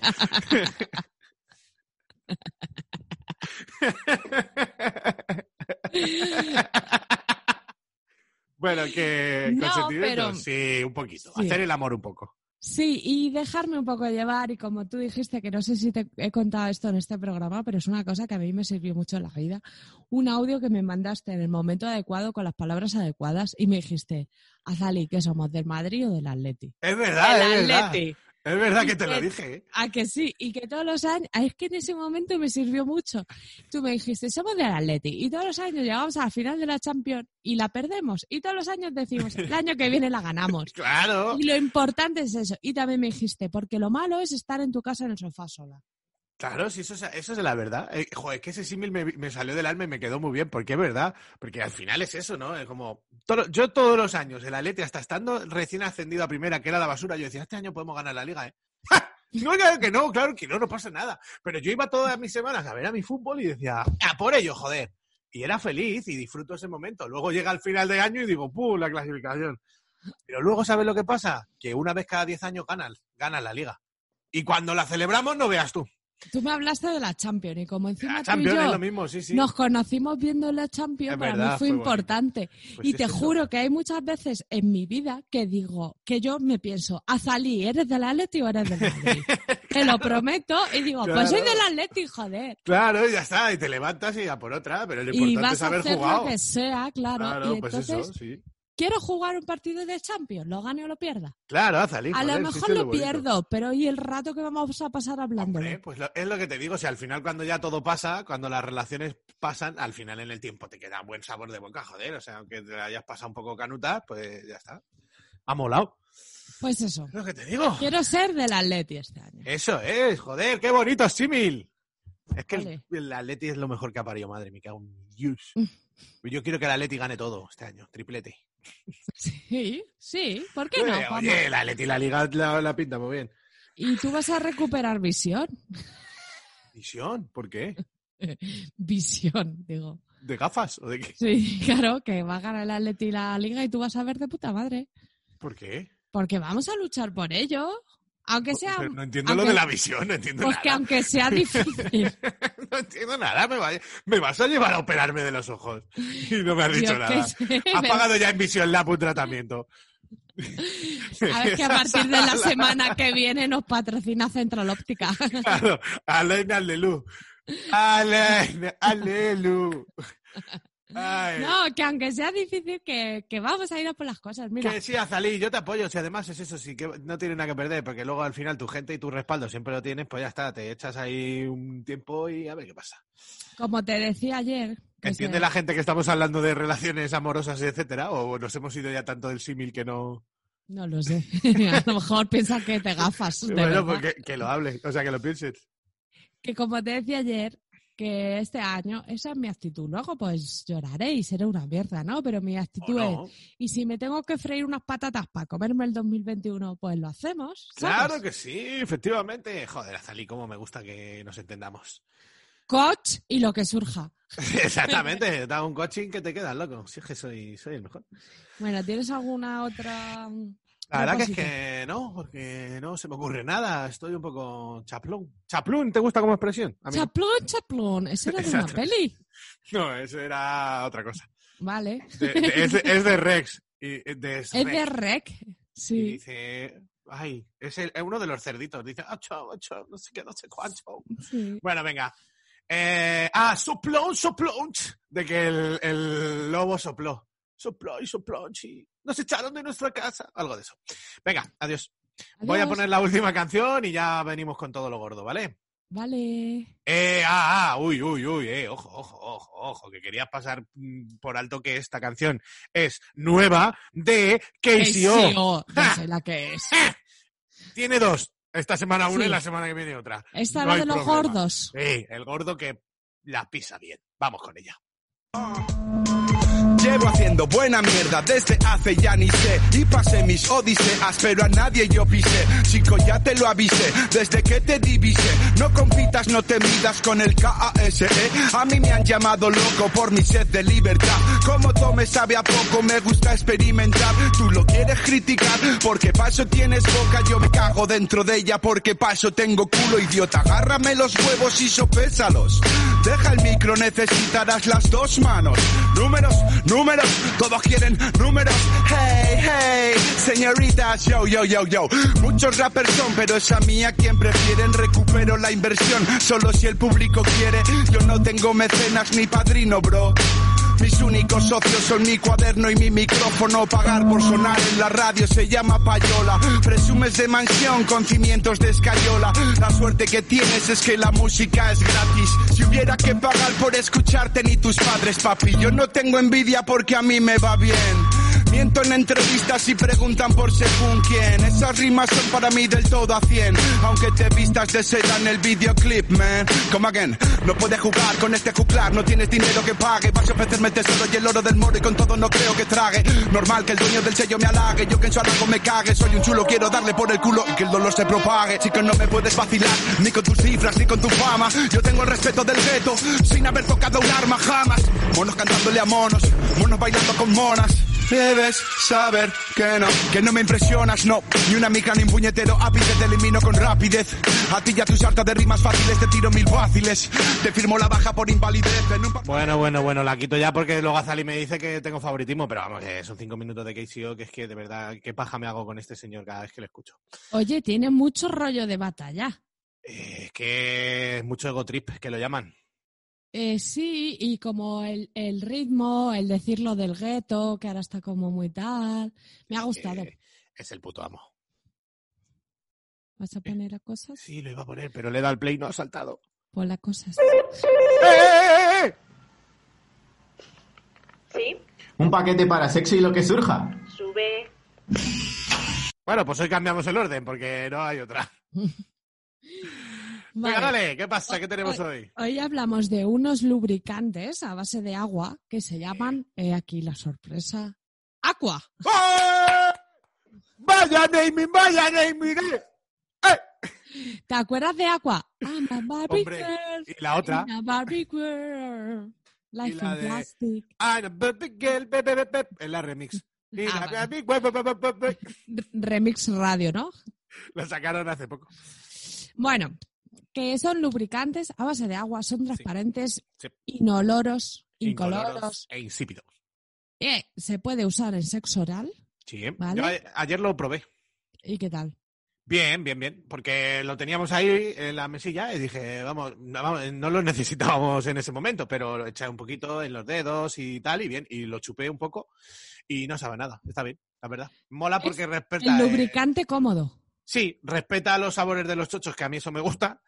Bueno, que No, consentimiento, pero- sí, un poquito. Sí. Hacer el amor un poco. Sí, y dejarme un poco llevar, y como tú dijiste, que no sé si te he contado esto en este programa, pero es una cosa que a mí me sirvió mucho en la vida. Un audio que me mandaste en el momento adecuado con las palabras adecuadas y me dijiste, Azali, ¿qué somos, del Madrid o del Atleti? Es verdad, Del es verdad. Es verdad que te lo dije. ¿eh? A que sí, y que todos los años, ah, es que en ese momento me sirvió mucho. Tú me dijiste, somos del Atleti, y todos los años llegamos a la final de la Champions y la perdemos, y todos los años decimos, el año que viene la ganamos. Claro. Y lo importante es eso. Y también me dijiste, porque lo malo es estar en tu casa en el sofá sola. Claro, sí, eso es, eso es la verdad. Eh, que ese símil me, salió del alma y me quedó muy bien, porque es verdad. Porque al final es eso, ¿no? Es como. todo- yo todos los años, el Atleti, hasta estando recién ascendido a primera, que era la basura, yo decía, este año podemos ganar la liga, ¿eh? No, claro que no, claro que no, no pasa nada. Pero yo iba todas mis semanas a ver a mi fútbol y decía, a por ello, joder. Y era feliz y disfruto ese momento. Luego llega el final de año y digo, ¡pum! La clasificación. Pero luego, ¿sabes lo que pasa? Que una vez cada 10 años ganas, ganas la liga. Y cuando la celebramos, no veas tú. Tú me hablaste de la Champions y como encima La tú y Champions es yo lo mismo, sí, sí. nos conocimos viendo la Champions, Es para verdad, mí fue importante. Pues y te juro que hay muchas veces en mi vida que digo, que yo me pienso, Azalí, ¿eres del Atleti o eres del Madrid? te lo prometo y digo, pues soy del Atleti, joder. Claro, y ya está, y te levantas y a por otra, pero lo Y importante vas es a haber hacer jugado. lo que sea, claro. Claro, y pues entonces, eso, sí. Quiero jugar un partido de Champions, lo gane o lo pierda. Claro, Azalí, A lo mejor sí, lo pierdo, pero ¿y el rato que vamos a pasar hablando? Hombre, pues lo- es lo que te digo, si al final cuando ya todo pasa, cuando las relaciones pasan, al final en el tiempo te queda buen sabor de boca, joder, o sea, aunque te hayas pasado un poco canuta, pues ya está. Ha molado. Pues eso. Es lo que te digo. Quiero ser del Atleti este año. Eso es, joder, qué bonito símil. Es que el- Vale. el, Atleti es lo mejor que ha parido, madre, me cago en Dios. Yo quiero que el Atleti gane todo este año, triplete. Sí, sí, ¿por qué no? Juanma? oye, el Atleti la liga la, la pinta muy bien. Y tú vas a recuperar visión. Visión, ¿por qué? Visión, digo. ¿De gafas o de qué? Sí, claro, que va a ganar el Atleti la liga y tú vas a ver de puta madre. ¿Por qué? Porque vamos a luchar por ello. Aunque sea. Pero no entiendo lo aunque- de la visión, no entiendo Pues que nada. aunque sea difícil. No entiendo nada, me, va- me vas a llevar a operarme de los ojos. Y no me has dicho Yo nada. sé, Has pero- pagado ya en Visión Lab un tratamiento. A ver que a partir de la semana que viene nos patrocina Central Óptica. Claro, Alain Alelu. Alain Alelu. Ay. No, que aunque sea difícil, que, que vamos a ir a por las cosas. Mira, Que sí, Azalí, yo te apoyo. Si además es eso, sí que no tiene nada que perder, porque luego al final tu gente y tu respaldo siempre lo tienes, pues ya está, te echas ahí un tiempo y a ver qué pasa. como te decía ayer. que ¿Entiende la gente que estamos hablando de relaciones amorosas, etcétera? ¿O nos hemos ido ya tanto del símil que no...? No lo sé. a lo mejor piensa que te gafas. bueno, verdad. pues que, que lo hable, o sea, que lo pienses. que como te decía ayer, que este año esa es mi actitud. Luego pues lloraré y seré una mierda, ¿no? Pero mi ¿O actitud no? es, y si me tengo que freír unas patatas para comerme el 2021, pues lo hacemos. ¿sabes? Claro que sí, efectivamente. Joder, Azalí, cómo me gusta que nos entendamos. Coach y lo que surja. Exactamente, da un coaching que te quedas loco. Si es que soy, soy el mejor. Bueno, ¿tienes alguna otra...? La verdad que es que no, porque no se me ocurre nada. Estoy un poco chaplón. ¿Chaplún te gusta como expresión? A mí no. Chaplón, chaplón. Esa era de una peli. No, eso era otra cosa. Vale. De- de- es, de, es de Rex. Y, de Es de. Y Sí. dice, ay, es, el- es uno de los cerditos. Dice, ocho, ocho, no sé qué, no sé cuánto. sí. Bueno, venga. Eh, ah, soplón, soplón. De que el, el lobo sopló. Sopló y sopló. y Nos echaron de nuestra casa. Algo de eso. Venga, adiós. Voy a poner la última canción y ya venimos con todo lo gordo, ¿vale? Vale. Eh, ah, ah, uy, uy, uy, eh, ojo, ojo, ojo, ojo, que querías pasar mm, por alto que esta canción es nueva de KCO. KCO, Ya sé la que es. Tiene dos. Esta semana una Sí. y la semana que viene otra. Esta No era hay de los problema. gordos. Sí, el gordo que la pisa bien. Vamos con ella. Llevo haciendo buena mierda desde hace ya ni sé. Y pasé mis odiseas pero a nadie yo pisé. Chico ya te lo avisé desde que te divise. No compitas, no te midas con el KASE A mí me han llamado loco por mi sed de libertad. Como tome sabe a poco, me gusta experimentar. Tú lo quieres criticar porque paso tienes boca. Yo me cago dentro de ella porque paso tengo culo Idiota, agárrame los huevos y sopésalos. Deja el micro, necesitarás las dos manos. Números, números, todos quieren números. Hey, hey, señoritas, yo, yo, yo, yo. Muchos rappers son, pero es a mí a quien prefieren. Recupero la inversión, solo si el público quiere. Yo no tengo mecenas ni padrino, bro. Mis únicos socios son mi cuaderno y mi micrófono. Pagar por sonar en la radio se llama payola. Presumes de mansión con cimientos de escayola. La suerte que tienes es que la música es gratis. Si hubiera que pagar por escucharte ni tus padres, papi. Yo no tengo envidia porque a mí me va bien. Miento en entrevistas y preguntan por según quién. Esas rimas son para mí del todo a 100. Aunque te vistas de seda en el videoclip, man. Come again. No puedes jugar con este juglar. No tienes dinero que pague. Vas a ofrecerme tesoro y el oro del moro y con todo no creo que trague. Normal que el dueño del sello me halague. Yo que en su halago me cague. Soy un chulo, quiero darle por el culo y que el dolor se propague. Chico, no me puedes vacilar. Ni con tus cifras, ni con tu fama. Yo tengo el respeto del gueto. Sin haber tocado un arma jamás. Monos cantándole a monos. Monos bailando con monas. Debes saber que no, que no me impresionas, no. Ni una mica ni un puñetero ápice te elimino con rapidez. A ti ya tus harta de rimas fáciles te tiro mil fáciles. Te firmo la baja por invalidez. En un pa- Bueno, bueno, bueno, la quito ya porque luego Azali me dice que tengo favoritismo, pero vamos, eh, son cinco minutos de KCO, que es que de verdad, qué paja me hago con este señor cada vez que le escucho. Oye, tiene mucho rollo de batalla. Eh, es que es mucho ego trip, que lo llaman. Eh, sí, y como el, el ritmo, el decirlo del gueto, que ahora está como muy tal. Me ha gustado. Eh, es el puto amo. ¿Vas a poner a cosas? Sí, lo iba a poner, pero le da el play y no ha saltado. Pon las cosas. ¡Eh, eh, eh! Sí, Un paquete para sexo y lo que surja. sube. Bueno, pues hoy cambiamos el orden porque no hay otra. Venga, Vale. dale, ¿qué pasa? ¿Qué tenemos Hoy- hoy? Hoy hablamos de unos lubricantes a base de agua que se llaman, he aquí la sorpresa, Aqua. ¡Eh! ¡Vaya naming, vaya naming! eh! ¡Eh! ¿Te acuerdas de Aqua? I'm a Barbie Hombre, girl, y la otra. I'm a Barbie girl, life in de- plastic. I'm a girl, be, be, be, Es la remix. Y Ah, la vale. R- Remix radio, ¿no? La sacaron hace poco. Bueno, que son lubricantes a base de agua, son transparentes, Sí. inoloros, incoloros. e insípidos. Eh, se puede usar en sexo oral. Sí. Vale. Yo a- ayer lo probé. ¿Y qué tal? Bien, bien, bien. Porque lo teníamos ahí en la mesilla y dije, vamos, no, vamos, no lo necesitábamos en ese momento, pero lo eché un poquito en los dedos y tal, y bien, y lo chupé un poco y no sabe nada. Está bien, la verdad. Mola porque respeta. El eh, lubricante cómodo. Sí, respeta los sabores de los chochos, que a mí eso me gusta,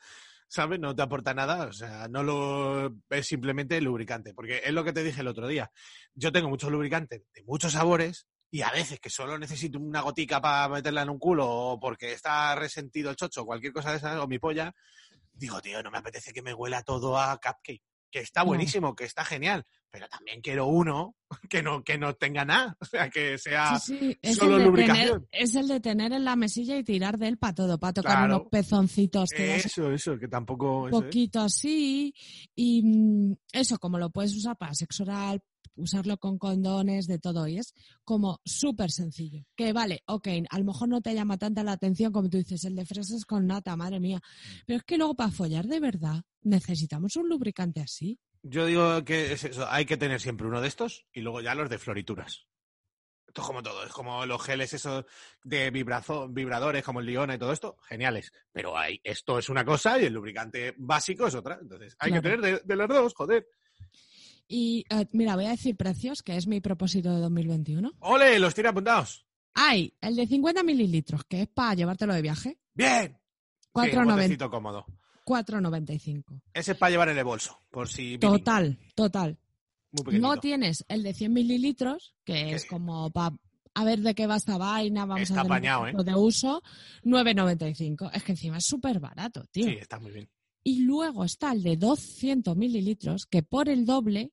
¿sabes? No te aporta nada, o sea, no lo es simplemente lubricante, porque es lo que te dije el otro día. Yo tengo muchos lubricantes de muchos sabores y a veces que solo necesito una gotica para meterla en un culo o porque está resentido el chocho o cualquier cosa de esas o mi polla, digo, tío, no me apetece que me huela todo a cupcake, que está buenísimo, que está genial, pero también quiero uno que no, que no tenga nada, o sea, que sea... Sí, sí, es solo el, de tener, lubricación. es el de tener en la mesilla y tirar de él para todo, para tocar Claro. unos pezoncitos. Eso, eso, que tampoco... un poquito así. Y mm, eso, como lo puedes usar para sexo oral, usarlo con condones, de todo. Y es como súper sencillo. Que vale, ok, a lo mejor no te llama tanta la atención como tú dices, el de fresas con nata, madre mía. Pero es que luego para follar de verdad necesitamos un lubricante así. Yo digo que es eso, hay que tener siempre uno de estos y luego ya los de florituras. Esto es como todo, es como los geles esos de vibrazo- vibradores como el Liona y todo esto, geniales. Pero hay, esto es una cosa y el lubricante básico es otra. Entonces, hay que tener de, de los dos, joder. Y eh, mira, voy a decir precios, que es mi propósito de 2021. ¡Ole! Los tiene apuntados. Hay el de 50 mililitros, que es para llevártelo de viaje, ¡Bien! Sí, un 4,90 botecito cómodo. 4,95. Ese es para llevar en el bolso, por si... Total, total. Muy. No tienes el de 100 mililitros, que es como para a ver de qué va esta vaina, vamos Está a ver ¿eh? de uso, 9,95. Es que encima es súper barato, tío. Sí, está muy bien. Y luego está el de 200 mililitros, que por el doble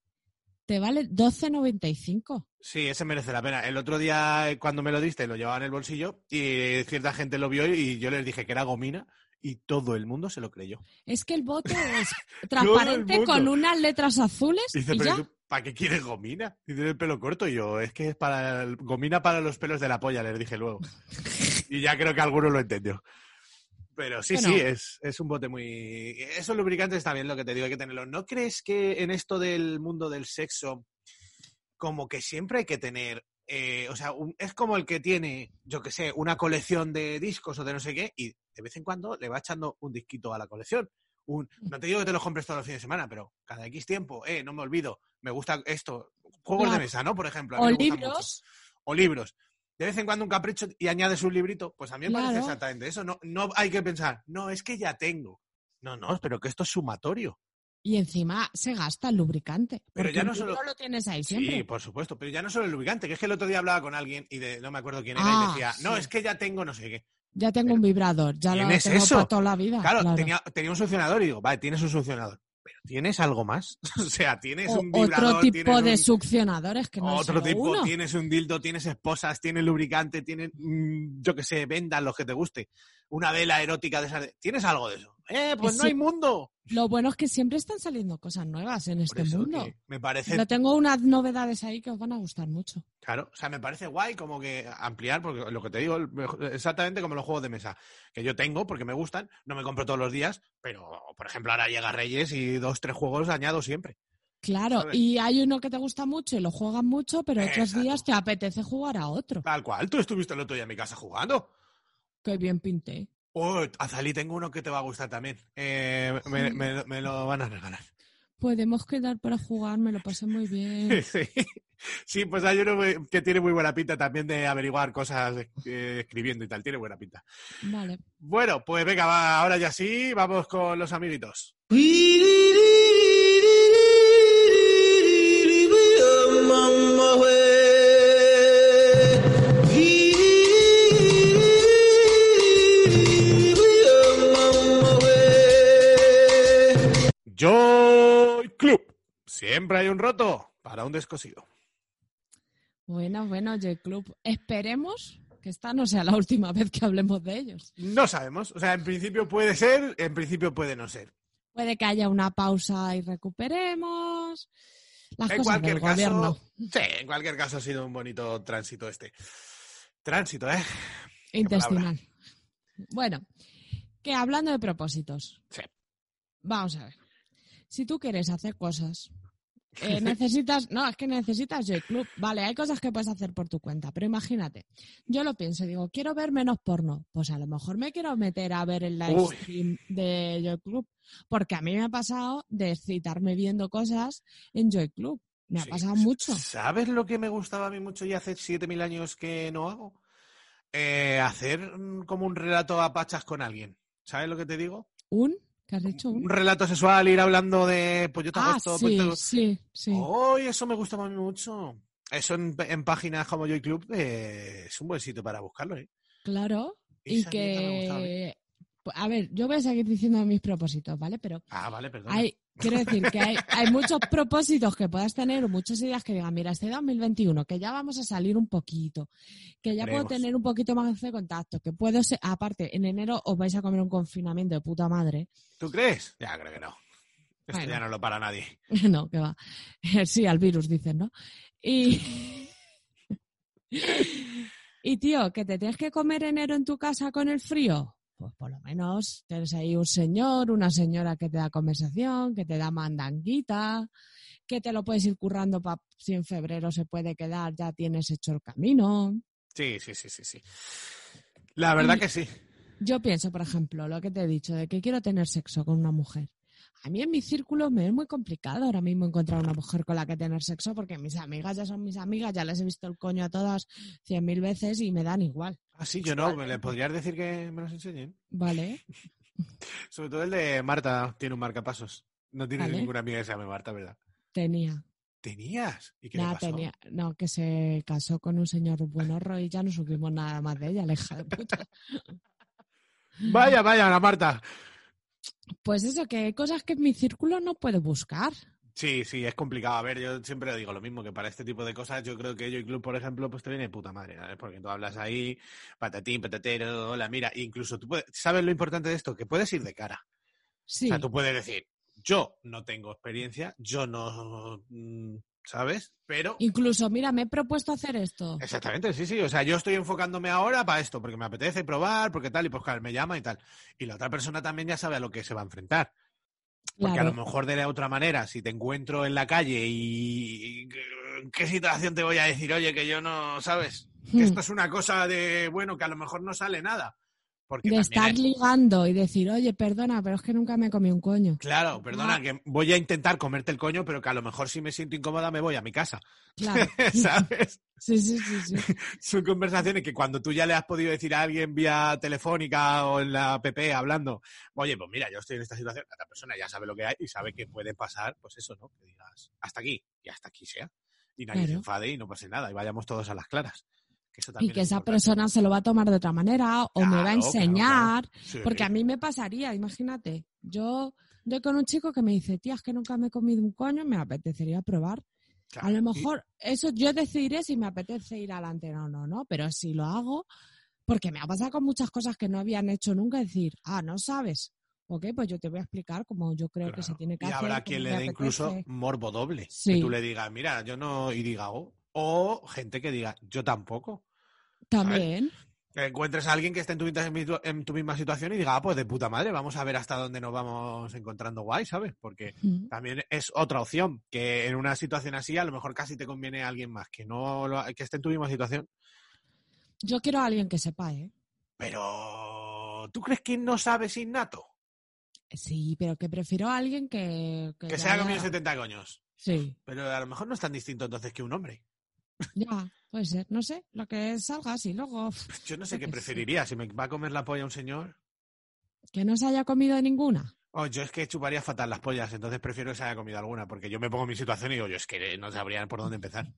te vale 12,95. Sí, ese merece la pena. El otro día, eh, cuando me lo diste, lo llevaba en el bolsillo y cierta gente lo vio y yo les dije que era gomina y todo el mundo se lo creyó. Es que el bote es transparente con unas letras azules dice, y pero ya. ¿tú ¿para qué quieres gomina? Y tiene el pelo corto y yo, es que es para el- gomina para los pelos de la polla, les dije luego. y ya creo que alguno lo entendió. Pero sí, Bueno. sí, es, es un bote muy... Esos lubricantes está bien lo que te digo, hay que tenerlo. ¿No crees que en esto del mundo del sexo, como que siempre hay que tener... eh, o sea, un- es como el que tiene, yo que sé, una colección de discos o de no sé qué, y de vez en cuando le va echando un disquito a la colección. Un, no te digo que te los compres todos los fines de semana, pero cada X tiempo, eh, no me olvido, me gusta esto. Juegos de mesa, ¿no? Por ejemplo. a mí O me libros. o libros. De vez en cuando un capricho y añades un librito, pues a mí me parece Claro. exactamente eso. No, no hay que pensar, no, es que ya tengo. No, no, pero que esto es sumatorio. Y encima se gasta el lubricante. Pero ya no solo- lo tienes ahí siempre. Sí, por supuesto, pero ya no solo el lubricante, que es que el otro día hablaba con alguien y de, no me acuerdo quién era Ah, y decía, no, es que ya tengo no sé qué. Ya tengo un vibrador, ya lo ¿Tienes tengo eso? para toda la vida. Claro, Tenía, tenía un succionador y digo, vale, tienes un succionador, pero ¿tienes algo más? o sea, tienes O- un vibrador, otro tipo tienes de un- succionadores que no Otro tipo, uno. tienes un dildo, tienes esposas, tienes lubricante, tienes, mm, yo que sé, vendas, los que te guste. Una vela erótica de esas. ¿Tienes algo de eso? Eh, pues no hay mundo. Lo bueno es que siempre están saliendo cosas nuevas en este mundo. me parece, Yo tengo unas novedades ahí que os van a gustar mucho. claro, o sea, me parece guay como que ampliar, porque lo que te digo, exactamente como los juegos de mesa, que yo tengo porque me gustan, no me compro todos los días, pero, por ejemplo, ahora llega Reyes y dos, tres juegos añado siempre. Claro, ¿Sabes? y hay uno que te gusta mucho y lo juegas mucho, pero otros Exacto. días te apetece jugar a otro. Tal cual, tú estuviste el otro día en mi casa jugando. Qué bien pinté. Oh, Azalí, tengo uno que te va a gustar también. Eh, me, Sí. me- me lo van a regalar. Podemos quedar para jugar, me lo pasé muy bien. Sí. Sí, pues hay uno que tiene muy buena pinta también de averiguar cosas eh, escribiendo y tal. Tiene buena pinta. Vale. Bueno, pues venga, va, ahora ya sí, vamos con los amiguitos. Joy Club. Siempre hay un roto para un descosido. Bueno, bueno, Joy Club. Esperemos que esta no sea la última vez que hablemos de ellos. No sabemos. O sea, en principio puede ser, en principio puede no ser. Puede que haya una pausa y recuperemos. Las En cosas cualquier del caso, gobierno. sí, en cualquier caso ha sido un bonito tránsito este. Tránsito, ¿eh? Intestinal. Bueno, que hablando de propósitos. Sí. Vamos a ver. Si tú quieres hacer cosas, eh, necesitas. No, es que necesitas Joy Club. Vale, hay cosas que puedes hacer por tu cuenta, pero imagínate. Yo lo pienso, digo, quiero ver menos porno. Pues a lo mejor me quiero meter a ver el live Uy. stream de Joy Club. Porque a mí me ha pasado de excitarme viendo cosas en Joy Club. Me ha Sí. pasado mucho. ¿Sabes lo que me gustaba a mí mucho y hace 7.000 años que no hago? Eh, hacer mm, como un relato a pachas con alguien. ¿Sabes lo que te digo? ¿Un? ¿Qué has dicho? Un relato sexual, ir hablando de, pues yo te Ah, esto, pues sí, te- sí, sí. ¡Oh, eso me gusta mucho! Eso en, en páginas como Joy Club eh, es un buen sitio para buscarlo, ¿eh? Claro, y Esa que... pues, A ver, yo voy a seguir diciendo mis propósitos, ¿vale? Pero Ah, vale, perdón. hay, quiero decir que hay, hay muchos propósitos que puedas tener, o muchas ideas que digan, mira, este 2021, que ya vamos a salir un poquito, que ya puedo tener un poquito más de contacto, que puedo ser, aparte, en enero os vais a comer un confinamiento de puta madre. ¿Tú crees? Ya, creo que no. Esto Bueno. ya no lo para nadie. no, que va. Sí, al virus, dicen, ¿no? Y... y tío, que te tienes que comer enero en tu casa con el frío. Pues por lo menos tienes ahí un señor, una señora que te da conversación, que te da mandanguita, que te lo puedes ir currando para si en febrero se puede quedar, ya tienes hecho el camino. Sí, sí, sí, sí, sí. La verdad Y- que sí. Yo pienso, por ejemplo, lo que te he dicho, de que quiero tener sexo con una mujer. A mí en mi círculo me es muy complicado ahora mismo encontrar una mujer con la que tener sexo porque mis amigas ya son mis amigas, ya les he visto el coño a todas cien mil veces y me dan igual. Ah, sí, yo no. ¿Me le podrías decir que me los enseñen? ¿Vale? Sobre todo el de Marta tiene un marcapasos. No tienes Vale. ninguna amiga que se llame Marta, ¿verdad? Tenía. ¿Tenías? ¿Y qué le pasó? tenía. No, que se casó con un señor buenorro y ya no supimos nada más de ella, la hija de puta. Vaya, vaya, la Marta. Pues eso, que hay cosas que en mi círculo no puedo buscar. Sí, sí, es complicado. A ver, yo siempre digo lo mismo, que para este tipo de cosas yo creo que Joy Club, por ejemplo, pues te viene de puta madre, ¿sabes? Porque tú hablas ahí, patatín, patatero, hola, mira, incluso tú puedes, ¿sabes lo importante de esto? Que puedes ir de cara. Sí. O sea, tú puedes decir, yo no tengo experiencia, yo no, mm, ¿sabes? Pero... Incluso, mira, me he propuesto hacer esto. Exactamente, sí, sí. O sea, yo estoy enfocándome ahora para esto, porque me apetece probar, porque tal, y pues claro, me llama y tal. Y la otra persona también ya sabe a lo que se va a enfrentar. Porque a lo mejor de la otra manera, si te encuentro en la calle y... ¿En qué situación te voy a decir, oye, que yo no, ¿sabes? Que Hmm. esto es una cosa de, bueno, que a lo mejor no sale nada. Porque De estar hay- ligando y decir, oye, perdona, pero es que nunca me comí un coño. Claro, perdona, Ah. que voy a intentar comerte el coño, pero que a lo mejor si me siento incómoda me voy a mi casa. Claro. ¿Sabes? Sí, sí, sí, sí. Son conversaciones que cuando tú ya le has podido decir a alguien vía telefónica o en la app hablando, oye, pues mira, yo estoy en esta situación, la otra persona ya sabe lo que hay y sabe que puede pasar, pues eso, ¿no? Que digas, hasta aquí, y hasta aquí sea. Y nadie se enfade y no pase nada, y vayamos todos a las claras. Que eso Y que es esa importante. persona se lo va a tomar de otra manera o me va a Claro, claro, enseñar. Sí. Porque a mí me pasaría, imagínate, yo doy con un chico que me dice, tía, es que nunca me he comido un coño, me apetecería probar. A lo y- mejor eso yo decidiré si me apetece ir adelante o no, no, pero si lo hago, porque me ha pasado con muchas cosas que no habían hecho nunca, decir, ah, no sabes. Ok, pues yo te voy a explicar cómo yo creo que se tiene que y hacer. habrá cómo quien le dé incluso morbo doble. Que Sí. tú le digas, mira, yo no, y diga, oh. O gente que diga, yo tampoco. También. Que encuentres a alguien que esté en tu, misma- en tu misma situación y diga, ah, pues de puta madre, vamos a ver hasta dónde nos vamos encontrando guay, ¿sabes? Porque Mm. también es otra opción, que en una situación así a lo mejor casi te conviene a alguien más que no lo- que esté en tu misma situación. Yo quiero a alguien que sepa, ¿eh? Pero, ¿tú crees que no sabes innato? Sí, pero que prefiero a alguien que... Que, Que se ha haya- comido 70 coños. Sí, Pero a lo mejor no es tan distinto entonces que un hombre. Ya, puede ser. No sé, lo que salga así. Luego, Yo no sé qué preferiría, si me va a comer la polla un señor. que no se haya comido ninguna. Oh, yo es que chuparía fatal las pollas, entonces prefiero que se haya comido alguna, porque yo me pongo en mi situación y digo, yo es que no sabría por dónde empezar.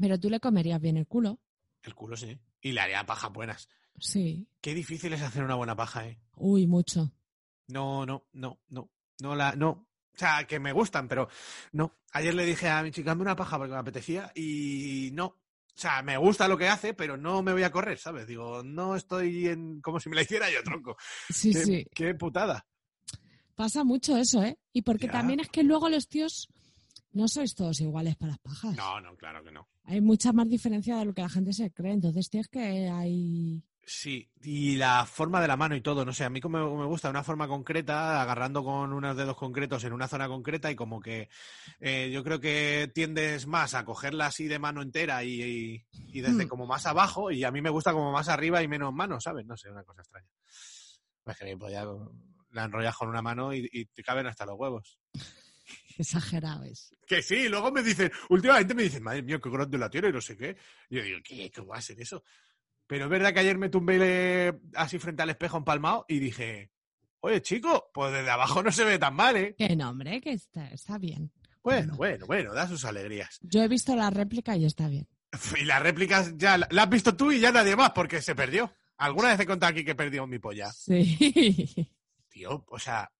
Pero tú le comerías bien el culo. El culo sí. Y le haría pajas buenas. Sí. Qué difícil es hacer una buena paja, ¿eh? Uy, mucho. No, no, no, no. No la, no. O sea, que me gustan, pero no. Ayer le dije a mi chica, dame una paja porque me apetecía y no. O sea, me gusta lo que hace, pero no me voy a correr, ¿sabes? Digo, no estoy en como si me la hiciera yo, tronco. Sí, qué, sí. qué putada. Pasa mucho eso, ¿eh? Y porque Ya. también es que luego los tíos no sois todos iguales para las pajas. No, no, claro que no. Hay mucha más diferencia de lo que la gente se cree. Entonces tienes que hay... Sí, y la forma de la mano y todo, no sé, a mí como me gusta una forma concreta, agarrando con unos dedos concretos en una zona concreta y como que eh, yo creo que tiendes más a cogerla así de mano entera y, y- y desde Hmm. como más abajo y a mí me gusta como más arriba y menos mano, ¿sabes? No sé, una cosa extraña. Es que pues ya la enrollas con una mano y, y te caben hasta los huevos. Exagerado es. Que sí, luego me dicen, últimamente me dicen, madre mía, qué grande la tiene y no sé qué. Y yo digo, ¿qué? ¿Cómo va a ser eso? Pero es verdad que ayer me tumbé así frente al espejo empalmado y dije, oye, chico, pues desde abajo no se ve tan mal, ¿eh? Que no, hombre, que está, está bien. Bueno, bueno, bueno, da sus alegrías. Yo he visto la réplica y está bien. Y las réplicas ya la la has visto tú y ya nadie más porque se perdió. Alguna vez he contado aquí que perdió mi polla. Sí. Tío, o sea,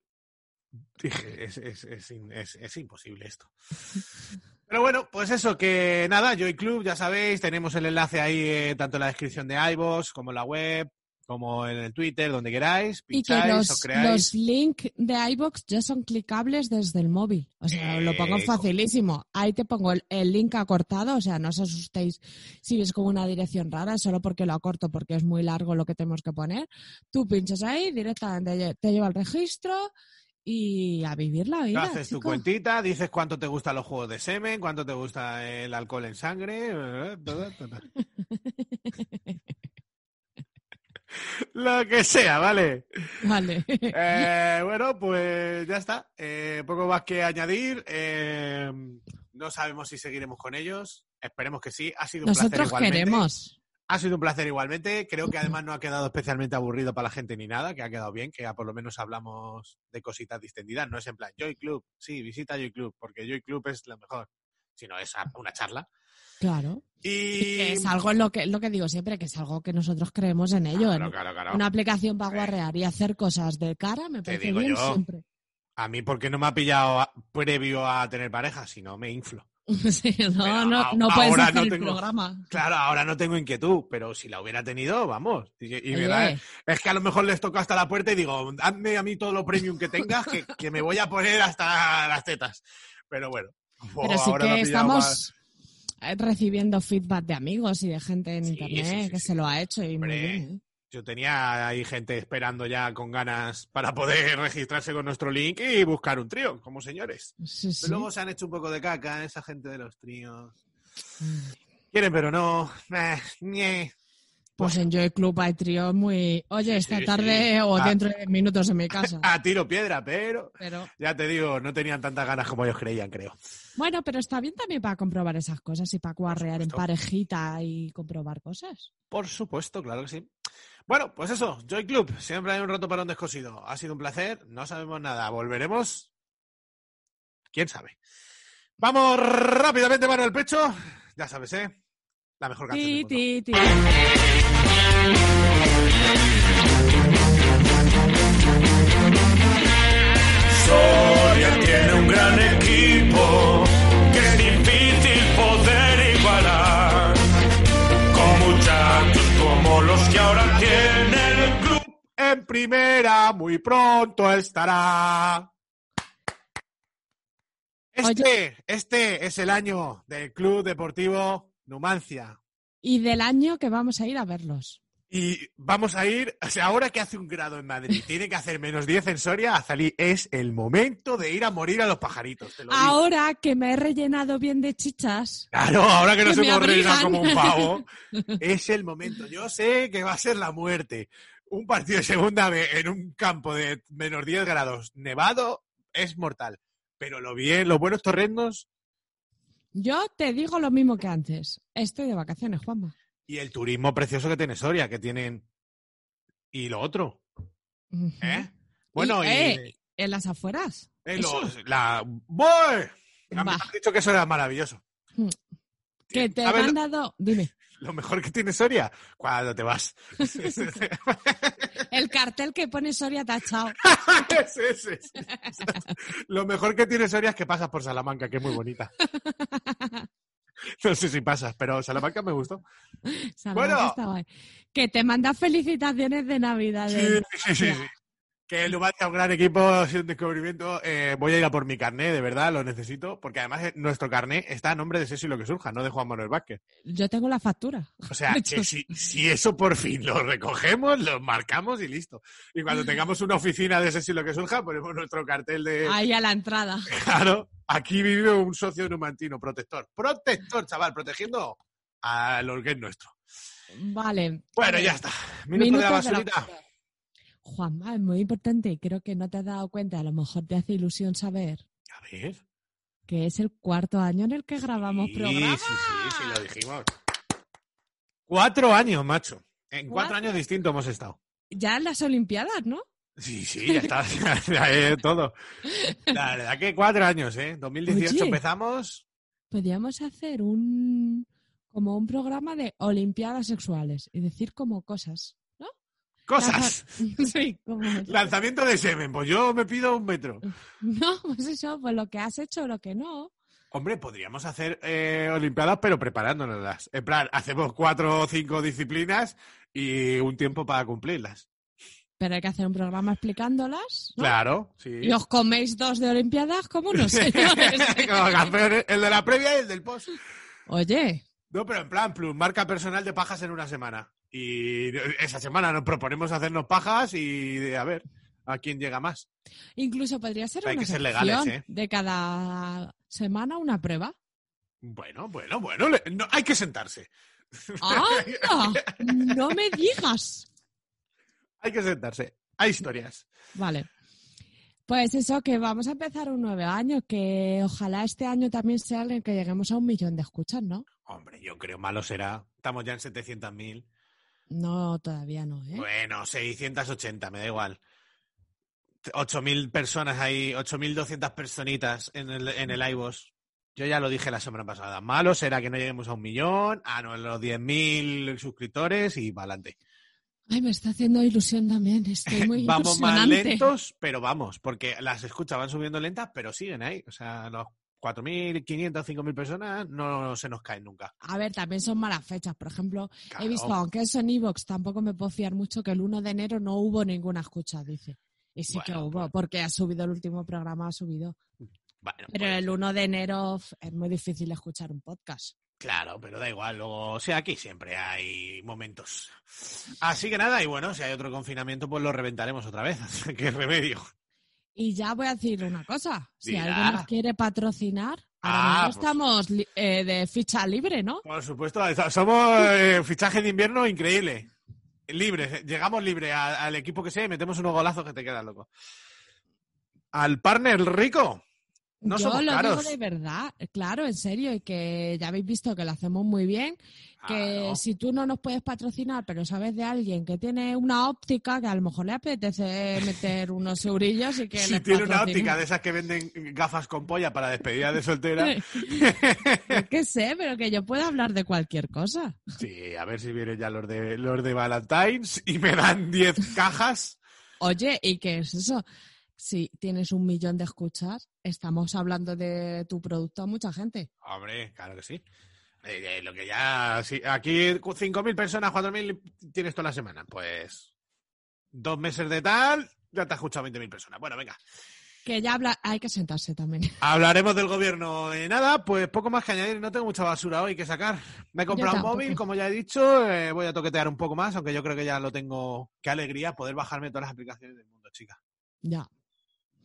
dije, es, es, es- es imposible esto. Pero bueno, pues eso, que nada, Joy Club, ya sabéis, tenemos el enlace ahí eh, tanto en la descripción de iVoox como en la web, como en el Twitter, donde queráis, Y que pincháis, los, creáis. los links de iBox ya son clicables desde el móvil. O sea, lo pongo facilísimo. Ahí te pongo el, el link acortado, o sea, no os asustéis si ves como una dirección rara, solo porque lo acorto, porque es muy largo lo que tenemos que poner. Tú pinchas ahí, directamente te lleva al registro y a vivir la vida. Haces tu cuentita, dices cuánto te gustan los juegos de semen, cuánto te gusta el alcohol en sangre. Lo que sea, ¿vale? Vale. Eh, bueno, pues ya está. Eh, poco más que añadir. Eh, no sabemos si seguiremos con ellos. Esperemos que sí. Ha sido un placer Nosotros igualmente. queremos. Ha sido un placer igualmente. Creo que además no ha quedado especialmente aburrido para la gente ni nada, que ha quedado bien, que ya por lo menos hablamos de cositas distendidas. No es en plan Joy Club. Sí, visita Joy Club, porque Joy Club es lo mejor. Sino es una charla. Claro. Y. Es algo en lo que, lo que digo siempre, que es algo que nosotros creemos en ello. Claro, en claro, claro. Una aplicación para guarrear y hacer cosas de cara me Te parece digo bien yo. siempre. A mí, porque no me ha pillado previo a tener pareja, si no me inflo. Sí, no, Pero no, no puedes ahora hacer no el tengo- programa. Claro, ahora no tengo inquietud, pero si la hubiera tenido, vamos. Y, y da- es que a lo mejor les toco hasta la puerta y digo, hazme a mí todo lo premium que tengas, que, que me voy a poner hasta las tetas. Pero bueno, Pero sí que estamos eh, recibiendo feedback de amigos y de gente en Sí, internet sí, sí, que se lo ha hecho y muy Hombre, bien. ¿Eh? Yo tenía ahí gente esperando ya con ganas para poder registrarse con nuestro link y buscar un trío, como señores. Sí, sí. Pero luego se han hecho un poco de caca esa gente de los tríos. Quieren, pero no. Eh. Pues en Joy Club hay tríos muy. Oye, esta sí, tarde o Ah. dentro de minutos en mi casa. A tiro piedra, pero Pero ya te digo, no tenían tantas ganas como ellos creían, creo. bueno, pero está bien también para comprobar esas cosas y para cuarrear en parejita y comprobar cosas. Por supuesto, claro que sí. Bueno, pues eso, Joy Club, siempre hay un rato para un descosido. Ha sido un placer, no sabemos nada. ¿Volveremos? ¿Quién sabe? Vamos rápidamente mano al pecho. Ya sabes, ¿eh? La mejor canción del Ti, mundo. ti, ti. Soria tiene un gran equipo En primera, muy pronto estará. Este, este es el año del Club Deportivo Numancia. Y del año que vamos a ir a verlos. Y vamos a ir, o sea, ahora que hace un grado en Madrid, tiene que hacer menos 10 en Soria, Azalí, es el momento de ir a morir a los pajaritos. Te lo digo. Ahora que me he rellenado bien de chichas, Claro, ahora que nos hemos abrigan. como un pavo, es el momento. Yo sé que va a ser la muerte. Un partido de segunda B en un campo de menos 10 grados nevado es mortal. Pero lo bien, los buenos torrendos yo te digo lo mismo que antes. Estoy de vacaciones, Juanma. y el turismo precioso que tiene Soria, que tienen. Y lo otro. ¿eh? Bueno, y. eh, en las afueras. eh, los- la. Me han dicho que eso era maravilloso. Mm. Que te han dado. Dime. Lo mejor que tiene Soria, cuando te vas. El cartel que pone Soria tachado. Sí, sí, sí. Lo mejor que tiene Soria es que pasas por Salamanca, que es muy bonita. No sé si pasas, pero Salamanca me gustó. Salamanca Bueno. está guay. Que te manda felicitaciones de Navidad. Sí, sí, sí. sí. Que el Numancia es un gran equipo, sido un descubrimiento. Eh, voy a ir a por mi carné, de verdad, lo necesito, porque además eh, nuestro carné está a nombre de Sesi lo que surja, no de Juan Manuel Vázquez. Yo tengo la factura. O sea, que si, si eso por fin lo recogemos, lo marcamos y listo. Y cuando tengamos una oficina de Sesi lo que surja, ponemos nuestro cartel de... Ahí a la entrada. Claro, aquí vive un socio numantino, protector. Protector, chaval, protegiendo a lo que es nuestro. Vale. Bueno, ya está. Minuto, Minutos de la de la basurita. Juanma, es muy importante y creo que no te has dado cuenta, a lo mejor te hace ilusión saber A ver. que es el cuarto año en el que grabamos Sí, programa. sí, sí, sí, lo dijimos. Cuatro años, macho. En cuatro Cuatro. años distintos hemos estado. Ya en las Olimpiadas, ¿no? Sí, sí, ya está. ya, todo. La verdad que cuatro años, ¿eh? 2018 Oye. empezamos. Podríamos hacer un como un programa de Olimpiadas sexuales y decir como cosas, ¿no? Cosas. sí, como Lanzamiento de semen. Pues yo me pido un metro. no, pues eso, pues lo que has hecho lo que no. Hombre, podríamos hacer eh, Olimpiadas, pero preparándonoslas. En plan, hacemos cuatro o cinco disciplinas y un tiempo para cumplirlas. Pero hay que hacer un programa explicándolas. ¿no? Claro, sí. Y os coméis dos de Olimpiadas como unos señores. Como campeones, el de la previa y el del post. Oye, No, pero en plan, plus, marca personal de pajas en una semana. Y esa semana nos proponemos hacernos pajas y a ver a quién llega más. incluso podría ser Hay una que ser legales, ¿eh? de cada semana una prueba. Bueno, bueno, bueno, no, hay que sentarse. ¡Anda! No me digas. Hay que sentarse. Hay historias. Vale. Pues eso, que vamos a empezar un nuevo año, que ojalá este año también sea el que lleguemos a un millón de escuchas, ¿no? Hombre, yo creo malo será. Estamos ya en 700.000. No, todavía no, ¿eh? Bueno, 680, me da igual. 8.000 personas ahí, 8.200 personitas en el, en el iVoox. Yo ya lo dije la semana pasada. Malo será que no lleguemos a un millón, a los 10.000 suscriptores y para adelante. Ay, me está haciendo ilusión también. Estoy muy vamos más lentos, pero vamos, porque las escuchas van subiendo lentas, pero siguen ahí. O sea, los 4.500, 5.000 personas no se nos caen nunca. A ver, también son malas fechas. Por ejemplo, Claro. he visto, aunque eso en Evox tampoco me puedo fiar mucho, que el 1 de enero no hubo ninguna escucha, dice. Y sí que hubo, porque ha subido el último programa, ha subido. Bueno, Pero pues, el 1 de enero es muy difícil escuchar un podcast. Claro, pero da igual, luego, o sea, aquí siempre hay momentos. Así que nada, y bueno, si hay otro confinamiento, pues lo reventaremos otra vez. Qué remedio. Y ya voy a decir una cosa. Si Dirá. alguien nos quiere patrocinar, ahora Ah, mismo pues. estamos eh, de ficha libre, ¿no? Por supuesto, somos eh, fichaje de invierno increíble. Libres, llegamos libre al equipo que sea y metemos unos golazos que te quedan loco. Al partner rico. No Yo somos lo caros. digo de verdad, claro, en serio, y que ya habéis visto que lo hacemos muy bien, que Claro. si tú no nos puedes patrocinar, pero sabes de alguien que tiene una óptica, que a lo mejor le apetece meter unos eurillos y que Si tiene una óptica de esas que venden gafas con polla para despedida de soltera. Qué sé, pero que yo puedo hablar de cualquier cosa. Sí, a ver si vienen ya los de los de Valentine's y me dan 10 cajas. Oye, ¿y qué es eso? Si tienes un millón de escuchas, estamos hablando de tu producto a mucha gente. Hombre, claro que sí. Eh, eh, lo que ya. sí, aquí 5.000 personas, 4.000 tienes toda la semana. Pues. Dos meses de tal, ya te has escuchado 20.000 personas. Bueno, venga. Que ya habla, hay que sentarse también. Hablaremos del gobierno de nada, pues poco más que añadir. No tengo mucha basura hoy que sacar. Me he comprado un móvil, como ya he dicho. eh, voy a toquetear un poco más, aunque yo creo que ya lo tengo. Qué alegría poder bajarme todas las aplicaciones del mundo, chica. Ya.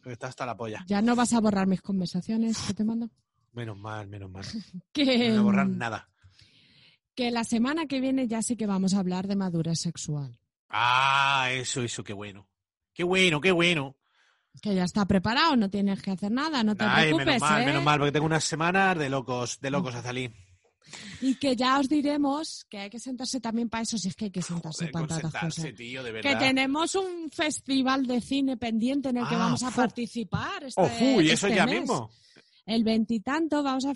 Que Está hasta la polla. Ya no vas a borrar mis conversaciones que te mando. Menos mal, menos mal. Que, No voy a borrar nada. que la semana que viene ya sí que vamos a hablar de madurez sexual. Ah, eso, eso, qué bueno. Qué bueno, qué bueno. Que ya está preparado, no tienes que hacer nada, no te Ay, preocupes, menos mal, ¿eh? menos mal, porque tengo unas semanas de locos, de locos a salir. Y que ya os diremos que hay que sentarse también para eso, si es que hay que sentarse para tantas cosas. tío, de Que tenemos un festival de cine pendiente en el que Ah, vamos a participar. Este, Ojú, y eso este ya mes. mismo. El veintitanto vamos a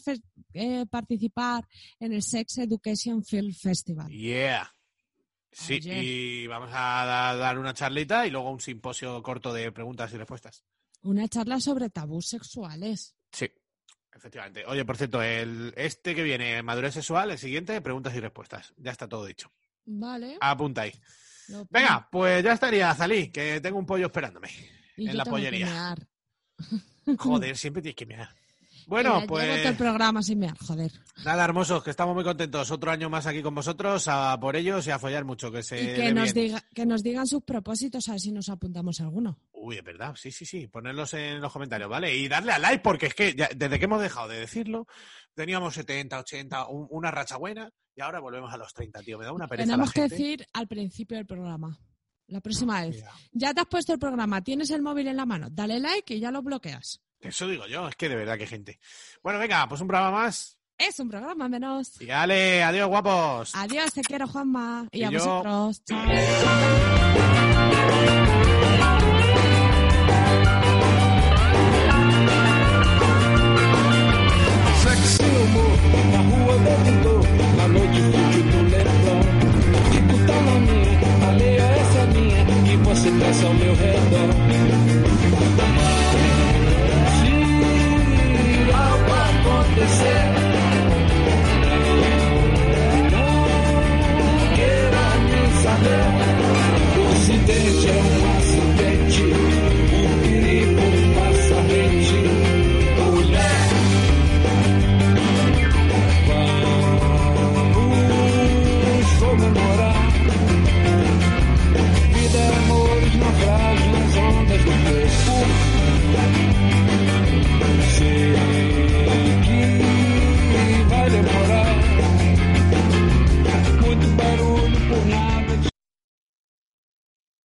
eh, participar en el Sex Education Film Festival. Yeah. Sí, y vamos a da- dar una charlita y luego un simposio corto de preguntas y respuestas. Una charla sobre tabús sexuales. Sí, efectivamente. Oye, por cierto, el este que viene, madurez sexual, el siguiente, preguntas y respuestas. Ya está todo dicho. Vale. Apunta ahí. lo Venga, pues ya estaría, Zalí, que tengo un pollo esperándome. Y en yo la pollería. Joder, siempre tienes que mirar. Bueno, pues el programa sin mear, joder. nada, hermosos, que estamos muy contentos. Otro año más aquí con vosotros, a por ellos y a follar mucho, que se y que nos, bien. diga, que nos digan sus propósitos, a ver si nos apuntamos a alguno. Uy, es verdad, sí, sí, sí. Ponerlos en los comentarios, ¿vale? Y darle a like, porque es que ya- desde que hemos dejado de decirlo, teníamos 70, 80, un- una racha buena, y ahora volvemos a los 30, tío. Me da una pereza Tenemos la que decir al principio del programa. La próxima vez. Mira, Ya te has puesto el programa, tienes el móvil en la mano, dale like y ya lo bloqueas. Eso digo yo, es que de verdad que gente. Bueno, venga, pues un programa más. Es un programa menos. Y dale, adiós, guapos. Adiós, te quiero, Juanma. Y, a vosotros.